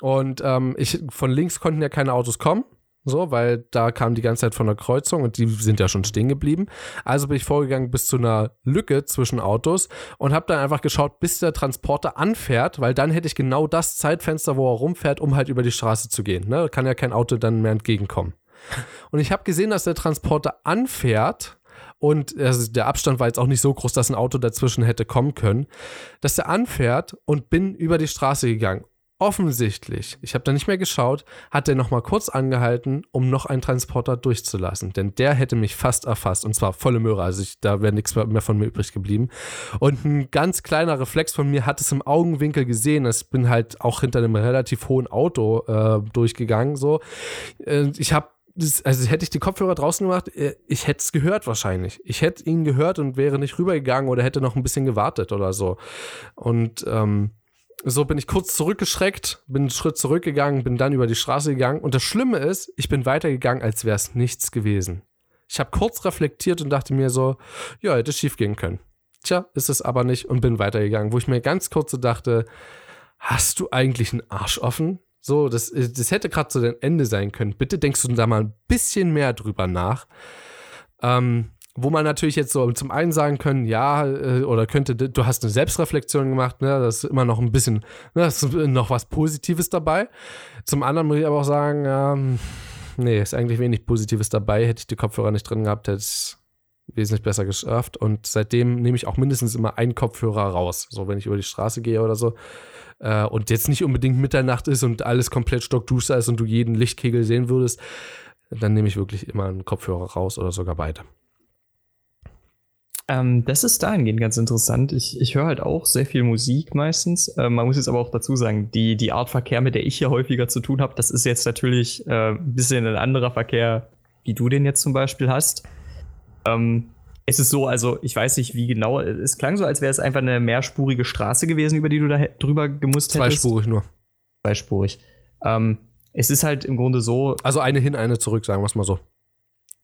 Und ähm, ich, von links konnten ja keine Autos kommen so, weil da kam die ganze Zeit von der Kreuzung und die sind ja schon stehen geblieben. Also bin ich vorgegangen bis zu einer Lücke zwischen Autos und habe dann einfach geschaut, bis der Transporter anfährt, weil dann hätte ich genau das Zeitfenster, wo er rumfährt, um halt über die Straße zu gehen. Ne? Kann ja kein Auto dann mehr entgegenkommen. Und ich habe gesehen, dass der Transporter anfährt und also der Abstand war jetzt auch nicht so groß, dass ein Auto dazwischen hätte kommen können, dass er anfährt und bin über die Straße gegangen Offensichtlich, ich habe da nicht mehr geschaut, hat er noch mal kurz angehalten, um noch einen Transporter durchzulassen. Denn der hätte mich fast erfasst und zwar volle Möhre. Also ich, da wäre nichts mehr von mir übrig geblieben. Und ein ganz kleiner Reflex von mir hat es im Augenwinkel gesehen. Ich bin halt auch hinter einem relativ hohen Auto äh, durchgegangen. So, äh, ich habe also hätte ich die Kopfhörer draußen gemacht, äh, ich hätte es gehört wahrscheinlich. Ich hätte ihn gehört und wäre nicht rübergegangen oder hätte noch ein bisschen gewartet oder so. Und ähm, so bin ich kurz zurückgeschreckt, bin einen Schritt zurückgegangen, bin dann über die Straße gegangen. Und das Schlimme ist, ich bin weitergegangen, als wäre es nichts gewesen. Ich habe kurz reflektiert und dachte mir so, ja, hätte schief gehen können. Tja, ist es aber nicht und bin weitergegangen, wo ich mir ganz kurz so dachte, hast du eigentlich einen Arsch offen? So, das, das hätte gerade so dein Ende sein können. Bitte denkst du da mal ein bisschen mehr drüber nach. Ähm, wo man natürlich jetzt so zum einen sagen können, ja, äh, oder könnte, du hast eine Selbstreflexion gemacht, ne, das ist immer noch ein bisschen, ne, das ist noch was Positives dabei. Zum anderen muss ich aber auch sagen, ja, nee, ist eigentlich wenig Positives dabei. Hätte ich die Kopfhörer nicht drin gehabt, hätte ich es wesentlich besser geschafft. Und seitdem nehme ich auch mindestens immer einen Kopfhörer raus. So, wenn ich über die Straße gehe oder so. Äh, und jetzt nicht unbedingt Mitternacht ist und alles komplett stockduster ist und du jeden Lichtkegel sehen würdest, dann nehme ich wirklich immer einen Kopfhörer raus oder sogar beide. Ähm, das ist dahingehend ganz interessant. Ich, ich höre halt auch sehr viel Musik meistens. Ähm, man muss jetzt aber auch dazu sagen, die, die Art Verkehr, mit der ich hier häufiger zu tun habe, das ist jetzt natürlich äh, ein bisschen ein anderer Verkehr, wie du den jetzt zum Beispiel hast. Ähm, es ist so, also ich weiß nicht, wie genau. Es klang so, als wäre es einfach eine mehrspurige Straße gewesen, über die du da drüber gemusst hättest. Zweispurig nur. Zweispurig. Ähm, es ist halt im Grunde so. Also eine hin, eine zurück, sagen wir es mal so.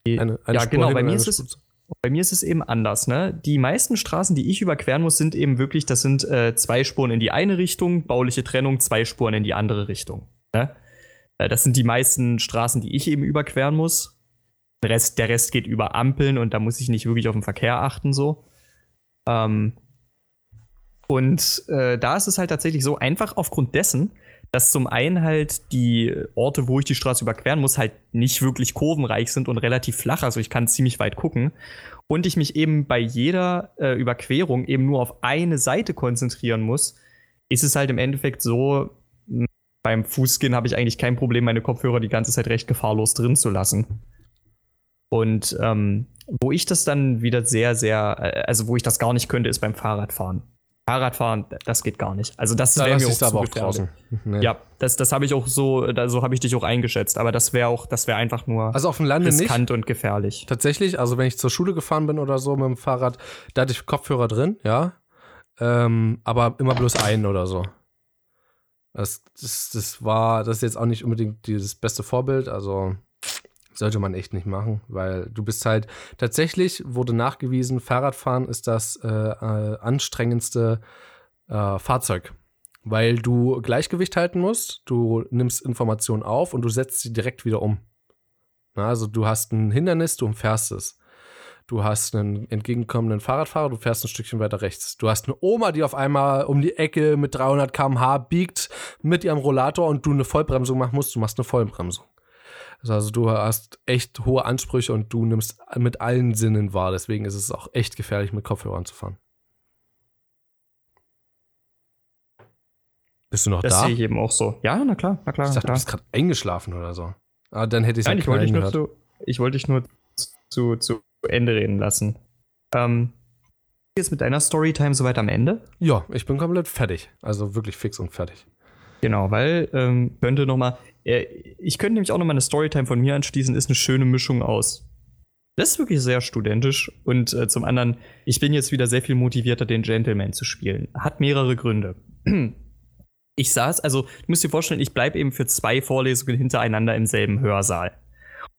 Eine, eine ja, Spur genau. Bei mir ist es. Bei mir ist es eben anders. Ne? Die meisten Straßen, die ich überqueren muss, sind eben wirklich, das sind äh, zwei Spuren in die eine Richtung, bauliche Trennung, zwei Spuren in die andere Richtung. Ne? Äh, das sind die meisten Straßen, die ich eben überqueren muss. Der Rest, der Rest geht über Ampeln und da muss ich nicht wirklich auf den Verkehr achten so. Ähm, und äh, da ist es halt tatsächlich so, einfach aufgrund dessen, dass zum einen halt die Orte, wo ich die Straße überqueren muss, halt nicht wirklich kurvenreich sind und relativ flach, also ich kann ziemlich weit gucken. Und ich mich eben bei jeder äh, Überquerung eben nur auf eine Seite konzentrieren muss, ist es halt im Endeffekt so, beim Fußgehen habe ich eigentlich kein Problem, meine Kopfhörer die ganze Zeit recht gefahrlos drin zu lassen. Und ähm, wo ich das dann wieder sehr, sehr, äh, also wo ich das gar nicht könnte, ist beim Fahrradfahren. Fahrradfahren, das geht gar nicht. Also das Da wäre mir auch aber auch draußen. Nee. Ja, das, das habe ich auch so, da, so habe ich dich auch eingeschätzt. Aber das wäre auch, das wäre einfach nur Also auf dem Lande nicht. riskant und gefährlich. Tatsächlich, also wenn ich zur Schule gefahren bin oder so mit dem Fahrrad, da hatte ich Kopfhörer drin, ja. Ähm, aber immer bloß einen oder so. Das, das, das war, das ist jetzt auch nicht unbedingt das beste Vorbild, also sollte man echt nicht machen, weil du bist halt, tatsächlich wurde nachgewiesen, Fahrradfahren ist das äh, äh, anstrengendste äh, Fahrzeug, weil du Gleichgewicht halten musst, du nimmst Informationen auf und du setzt sie direkt wieder um. Na, also du hast ein Hindernis, du umfährst es. Du hast einen entgegenkommenden Fahrradfahrer, du fährst ein Stückchen weiter rechts. Du hast eine Oma, die auf einmal um die Ecke mit 300 km/h biegt mit ihrem Rollator und du eine Vollbremsung machen musst, du machst eine Vollbremsung. Also, du hast echt hohe Ansprüche und du nimmst mit allen Sinnen wahr. Deswegen ist es auch echt gefährlich, mit Kopfhörern zu fahren. Bist du noch Das da? sehe ich eben auch so. Ja, na klar, na klar. Ich dachte, du klar. bist gerade eingeschlafen oder so. Ah, dann hätte ich Nein, ich wollte dich nur gehört. zu, ich wollte dich nur zu, zu Ende reden lassen. Ähm, jetzt mit deiner Storytime soweit am Ende? Ja, ich bin komplett fertig. Also wirklich fix und fertig. Genau, weil ähm, könnte noch mal, äh, ich könnte nämlich auch noch mal eine Storytime von mir anschließen, ist eine schöne Mischung aus. Das ist wirklich sehr studentisch und äh, zum anderen, ich bin jetzt wieder sehr viel motivierter, den Gentleman zu spielen. Hat mehrere Gründe. Ich saß, also, du musst dir vorstellen, ich bleibe eben für zwei Vorlesungen hintereinander im selben Hörsaal.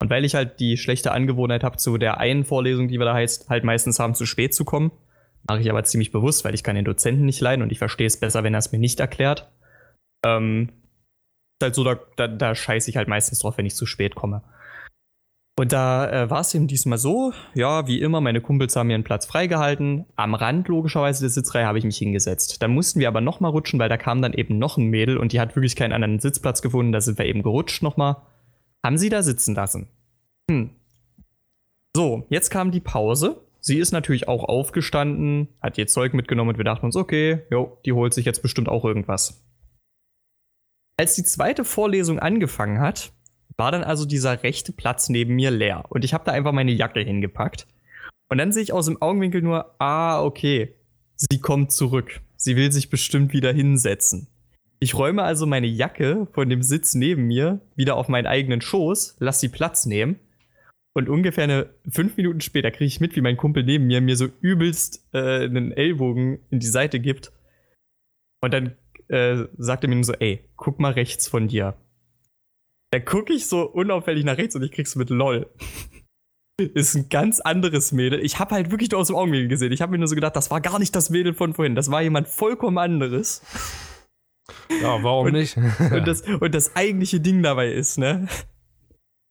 Und weil ich halt die schlechte Angewohnheit habe, zu der einen Vorlesung, die wir da heißt, halt meistens haben, zu spät zu kommen, mache ich aber ziemlich bewusst, weil ich kann den Dozenten nicht leiden und ich verstehe es besser, wenn er es mir nicht erklärt. Ähm, ist halt so, da, da, da scheiße ich halt meistens drauf, wenn ich zu spät komme. Und da äh, war es eben diesmal so, ja, wie immer, meine Kumpels haben mir einen Platz freigehalten. Am Rand logischerweise der Sitzreihe habe ich mich hingesetzt. Dann mussten wir aber noch mal rutschen, weil da kam dann eben noch ein Mädel und die hat wirklich keinen anderen Sitzplatz gefunden. Da sind wir eben gerutscht noch mal. Haben sie da sitzen lassen. Hm. So, jetzt kam die Pause. Sie ist natürlich auch aufgestanden, hat ihr Zeug mitgenommen und wir dachten uns, okay, jo, die holt sich jetzt bestimmt auch irgendwas. Als die zweite Vorlesung angefangen hat, war dann also dieser rechte Platz neben mir leer. Und ich habe da einfach meine Jacke hingepackt. Und dann sehe ich aus dem Augenwinkel nur, ah, okay, sie kommt zurück. Sie will sich bestimmt wieder hinsetzen. Ich räume also meine Jacke von dem Sitz neben mir wieder auf meinen eigenen Schoß, lass sie Platz nehmen. Und ungefähr eine fünf Minuten später kriege ich mit, wie mein Kumpel neben mir mir so übelst äh, einen Ellbogen in die Seite gibt. Und dann äh, sagt er mir nur so, ey, guck mal rechts von dir. Da gucke ich so unauffällig nach rechts und ich krieg's mit LOL. Ist ein ganz anderes Mädel. Ich habe halt wirklich nur aus dem Augenwinkel gesehen. Ich habe mir nur so gedacht, das war gar nicht das Mädel von vorhin. Das war jemand vollkommen anderes. Ja, warum Und- nicht? Und das, und das eigentliche Ding dabei ist, ne?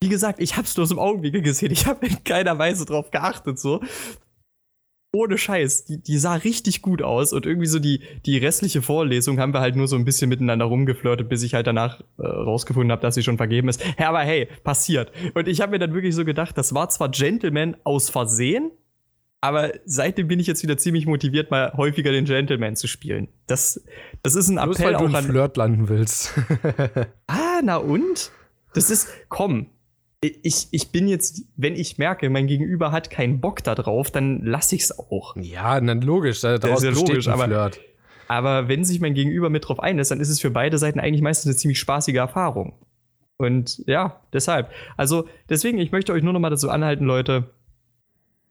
Wie gesagt, ich hab's nur aus dem Augenwinkel gesehen. Ich habe in keiner Weise drauf geachtet, so. Ohne Scheiß. Die, die sah richtig gut aus und irgendwie so die, die restliche Vorlesung haben wir halt nur so ein bisschen miteinander rumgeflirtet, bis ich halt danach äh, rausgefunden habe, dass sie schon vergeben ist. Ja, aber hey, passiert. Und ich habe mir dann wirklich so gedacht, das war zwar Gentleman aus Versehen, aber seitdem bin ich jetzt wieder ziemlich motiviert, mal häufiger den Gentleman zu spielen. Das, das ist ein Bloß Appell weil du auch an. Flirt landen willst. Ah, na und? Das ist, komm, ich, ich bin jetzt, wenn ich merke, mein Gegenüber hat keinen Bock da drauf, dann lasse ich's auch. ja, dann logisch. Da- Daraus ja logisch, ein aber- Flirt. Aber wenn sich mein Gegenüber mit drauf einlässt, dann ist es für beide Seiten eigentlich meistens eine ziemlich spaßige Erfahrung. Und ja, deshalb. Also, deswegen, ich möchte euch nur noch mal dazu anhalten, Leute.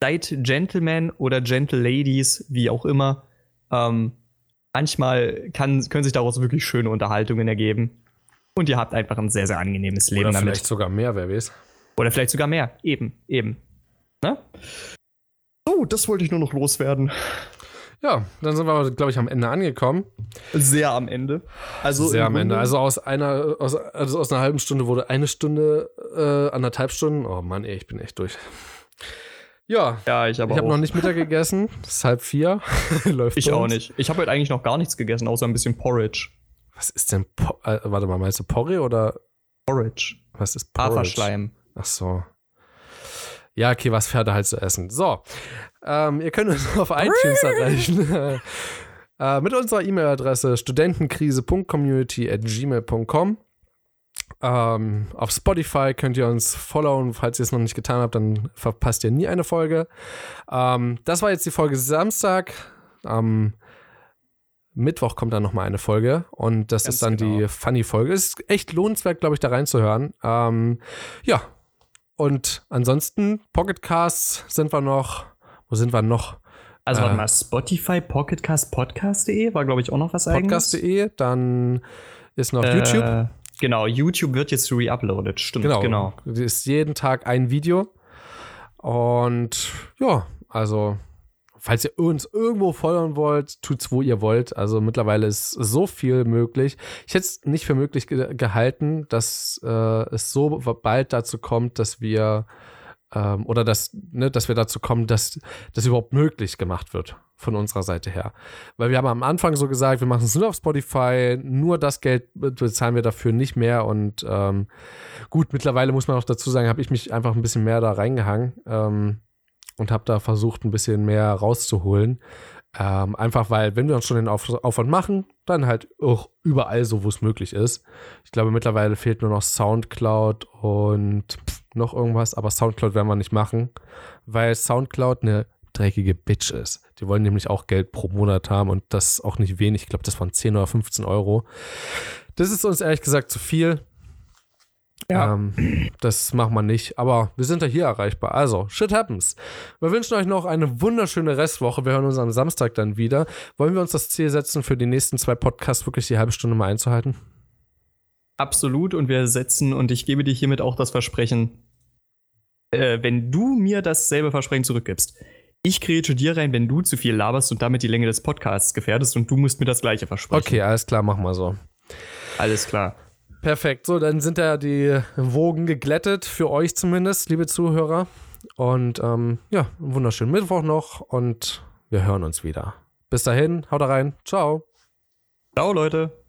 Seid Gentlemen oder Gentle Ladies, wie auch immer. Ähm, manchmal kann, können sich daraus wirklich schöne Unterhaltungen ergeben. Und ihr habt einfach ein sehr, sehr angenehmes Leben Oder damit. vielleicht sogar mehr, wer weiß. Oder vielleicht sogar mehr. Eben, eben. Ne? So, das wollte ich nur noch loswerden. Ja, dann sind wir, glaube ich, am Ende angekommen. Sehr am Ende. Also Sehr am Ende. Also aus einer, aus, also aus einer halben Stunde wurde eine Stunde, äh, anderthalb Stunden. Oh Mann, ey, ich bin echt durch. Ja, ja, ich aber ich habe noch nicht Mittag gegessen. Es ist halb vier. Läuft ich auch uns. nicht. Ich habe heute eigentlich noch gar nichts gegessen, außer ein bisschen Porridge. Was ist denn, po äh, warte mal, meinst du Porree oder? Porridge. Was ist Porridge? Haferschleim. Ach so. Ja, okay, was Pferde halt zu essen. So, ähm, ihr könnt uns auf iTunes erreichen. äh, mit unserer E-Mail-Adresse studentenkrise.community.gmail.com. Ähm, auf Spotify könnt ihr uns followen. Falls ihr es noch nicht getan habt, dann verpasst ihr nie eine Folge. Ähm, das war jetzt die Folge Samstag. Am Mittwoch kommt dann nochmal eine Folge und das Ganz ist dann genau. die Funny-Folge. Ist echt lohnenswert, glaube ich, da reinzuhören. Ähm, ja, und ansonsten, Pocketcasts sind wir noch. Wo sind wir noch? Also warte äh, mal, Spotify, Pocketcast, Podcast.de war, glaube ich, auch noch was eigenes. Podcast.de, dann ist noch äh, YouTube. Genau, YouTube wird jetzt reuploaded, stimmt, genau. genau. Ist jeden Tag ein Video. Und ja, also falls ihr uns irgendwo folgen wollt, tut's, wo ihr wollt. Also mittlerweile ist so viel möglich. Ich hätte es nicht für möglich ge gehalten, dass äh, es so bald dazu kommt, dass wir ähm, oder dass, ne, dass wir dazu kommen, dass das überhaupt möglich gemacht wird von unserer Seite her. Weil wir haben am Anfang so gesagt, wir machen es nur auf Spotify, nur das Geld bezahlen wir dafür nicht mehr und ähm, gut, mittlerweile muss man auch dazu sagen, habe ich mich einfach ein bisschen mehr da reingehangen. Ähm, und habe da versucht, ein bisschen mehr rauszuholen. Ähm, einfach weil, wenn wir uns schon den Auf Aufwand machen, dann halt auch überall so, wo es möglich ist. Ich glaube, mittlerweile fehlt nur noch Soundcloud und noch irgendwas, aber Soundcloud werden wir nicht machen, weil Soundcloud eine dreckige Bitch ist. Die wollen nämlich auch Geld pro Monat haben und das auch nicht wenig. Ich glaube, das waren 10 oder 15 Euro. Das ist uns ehrlich gesagt zu viel. Ja. Ähm, das macht man nicht, aber wir sind ja hier erreichbar. Also, shit happens. Wir wünschen euch noch eine wunderschöne Restwoche. Wir hören uns am Samstag dann wieder. Wollen wir uns das Ziel setzen, für die nächsten zwei Podcasts wirklich die halbe Stunde mal einzuhalten? Absolut. Und wir setzen, und ich gebe dir hiermit auch das Versprechen, äh, wenn du mir dasselbe Versprechen zurückgibst, ich kretsche dir rein, wenn du zu viel laberst und damit die Länge des Podcasts gefährdest und du musst mir das gleiche versprechen. Okay, alles klar, mach mal so. Alles klar. Perfekt. So, dann sind ja die Wogen geglättet, für euch zumindest, liebe Zuhörer. Und ähm, ja, einen wunderschönen Mittwoch noch und wir hören uns wieder. Bis dahin, haut rein. Ciao. Ciao, Leute.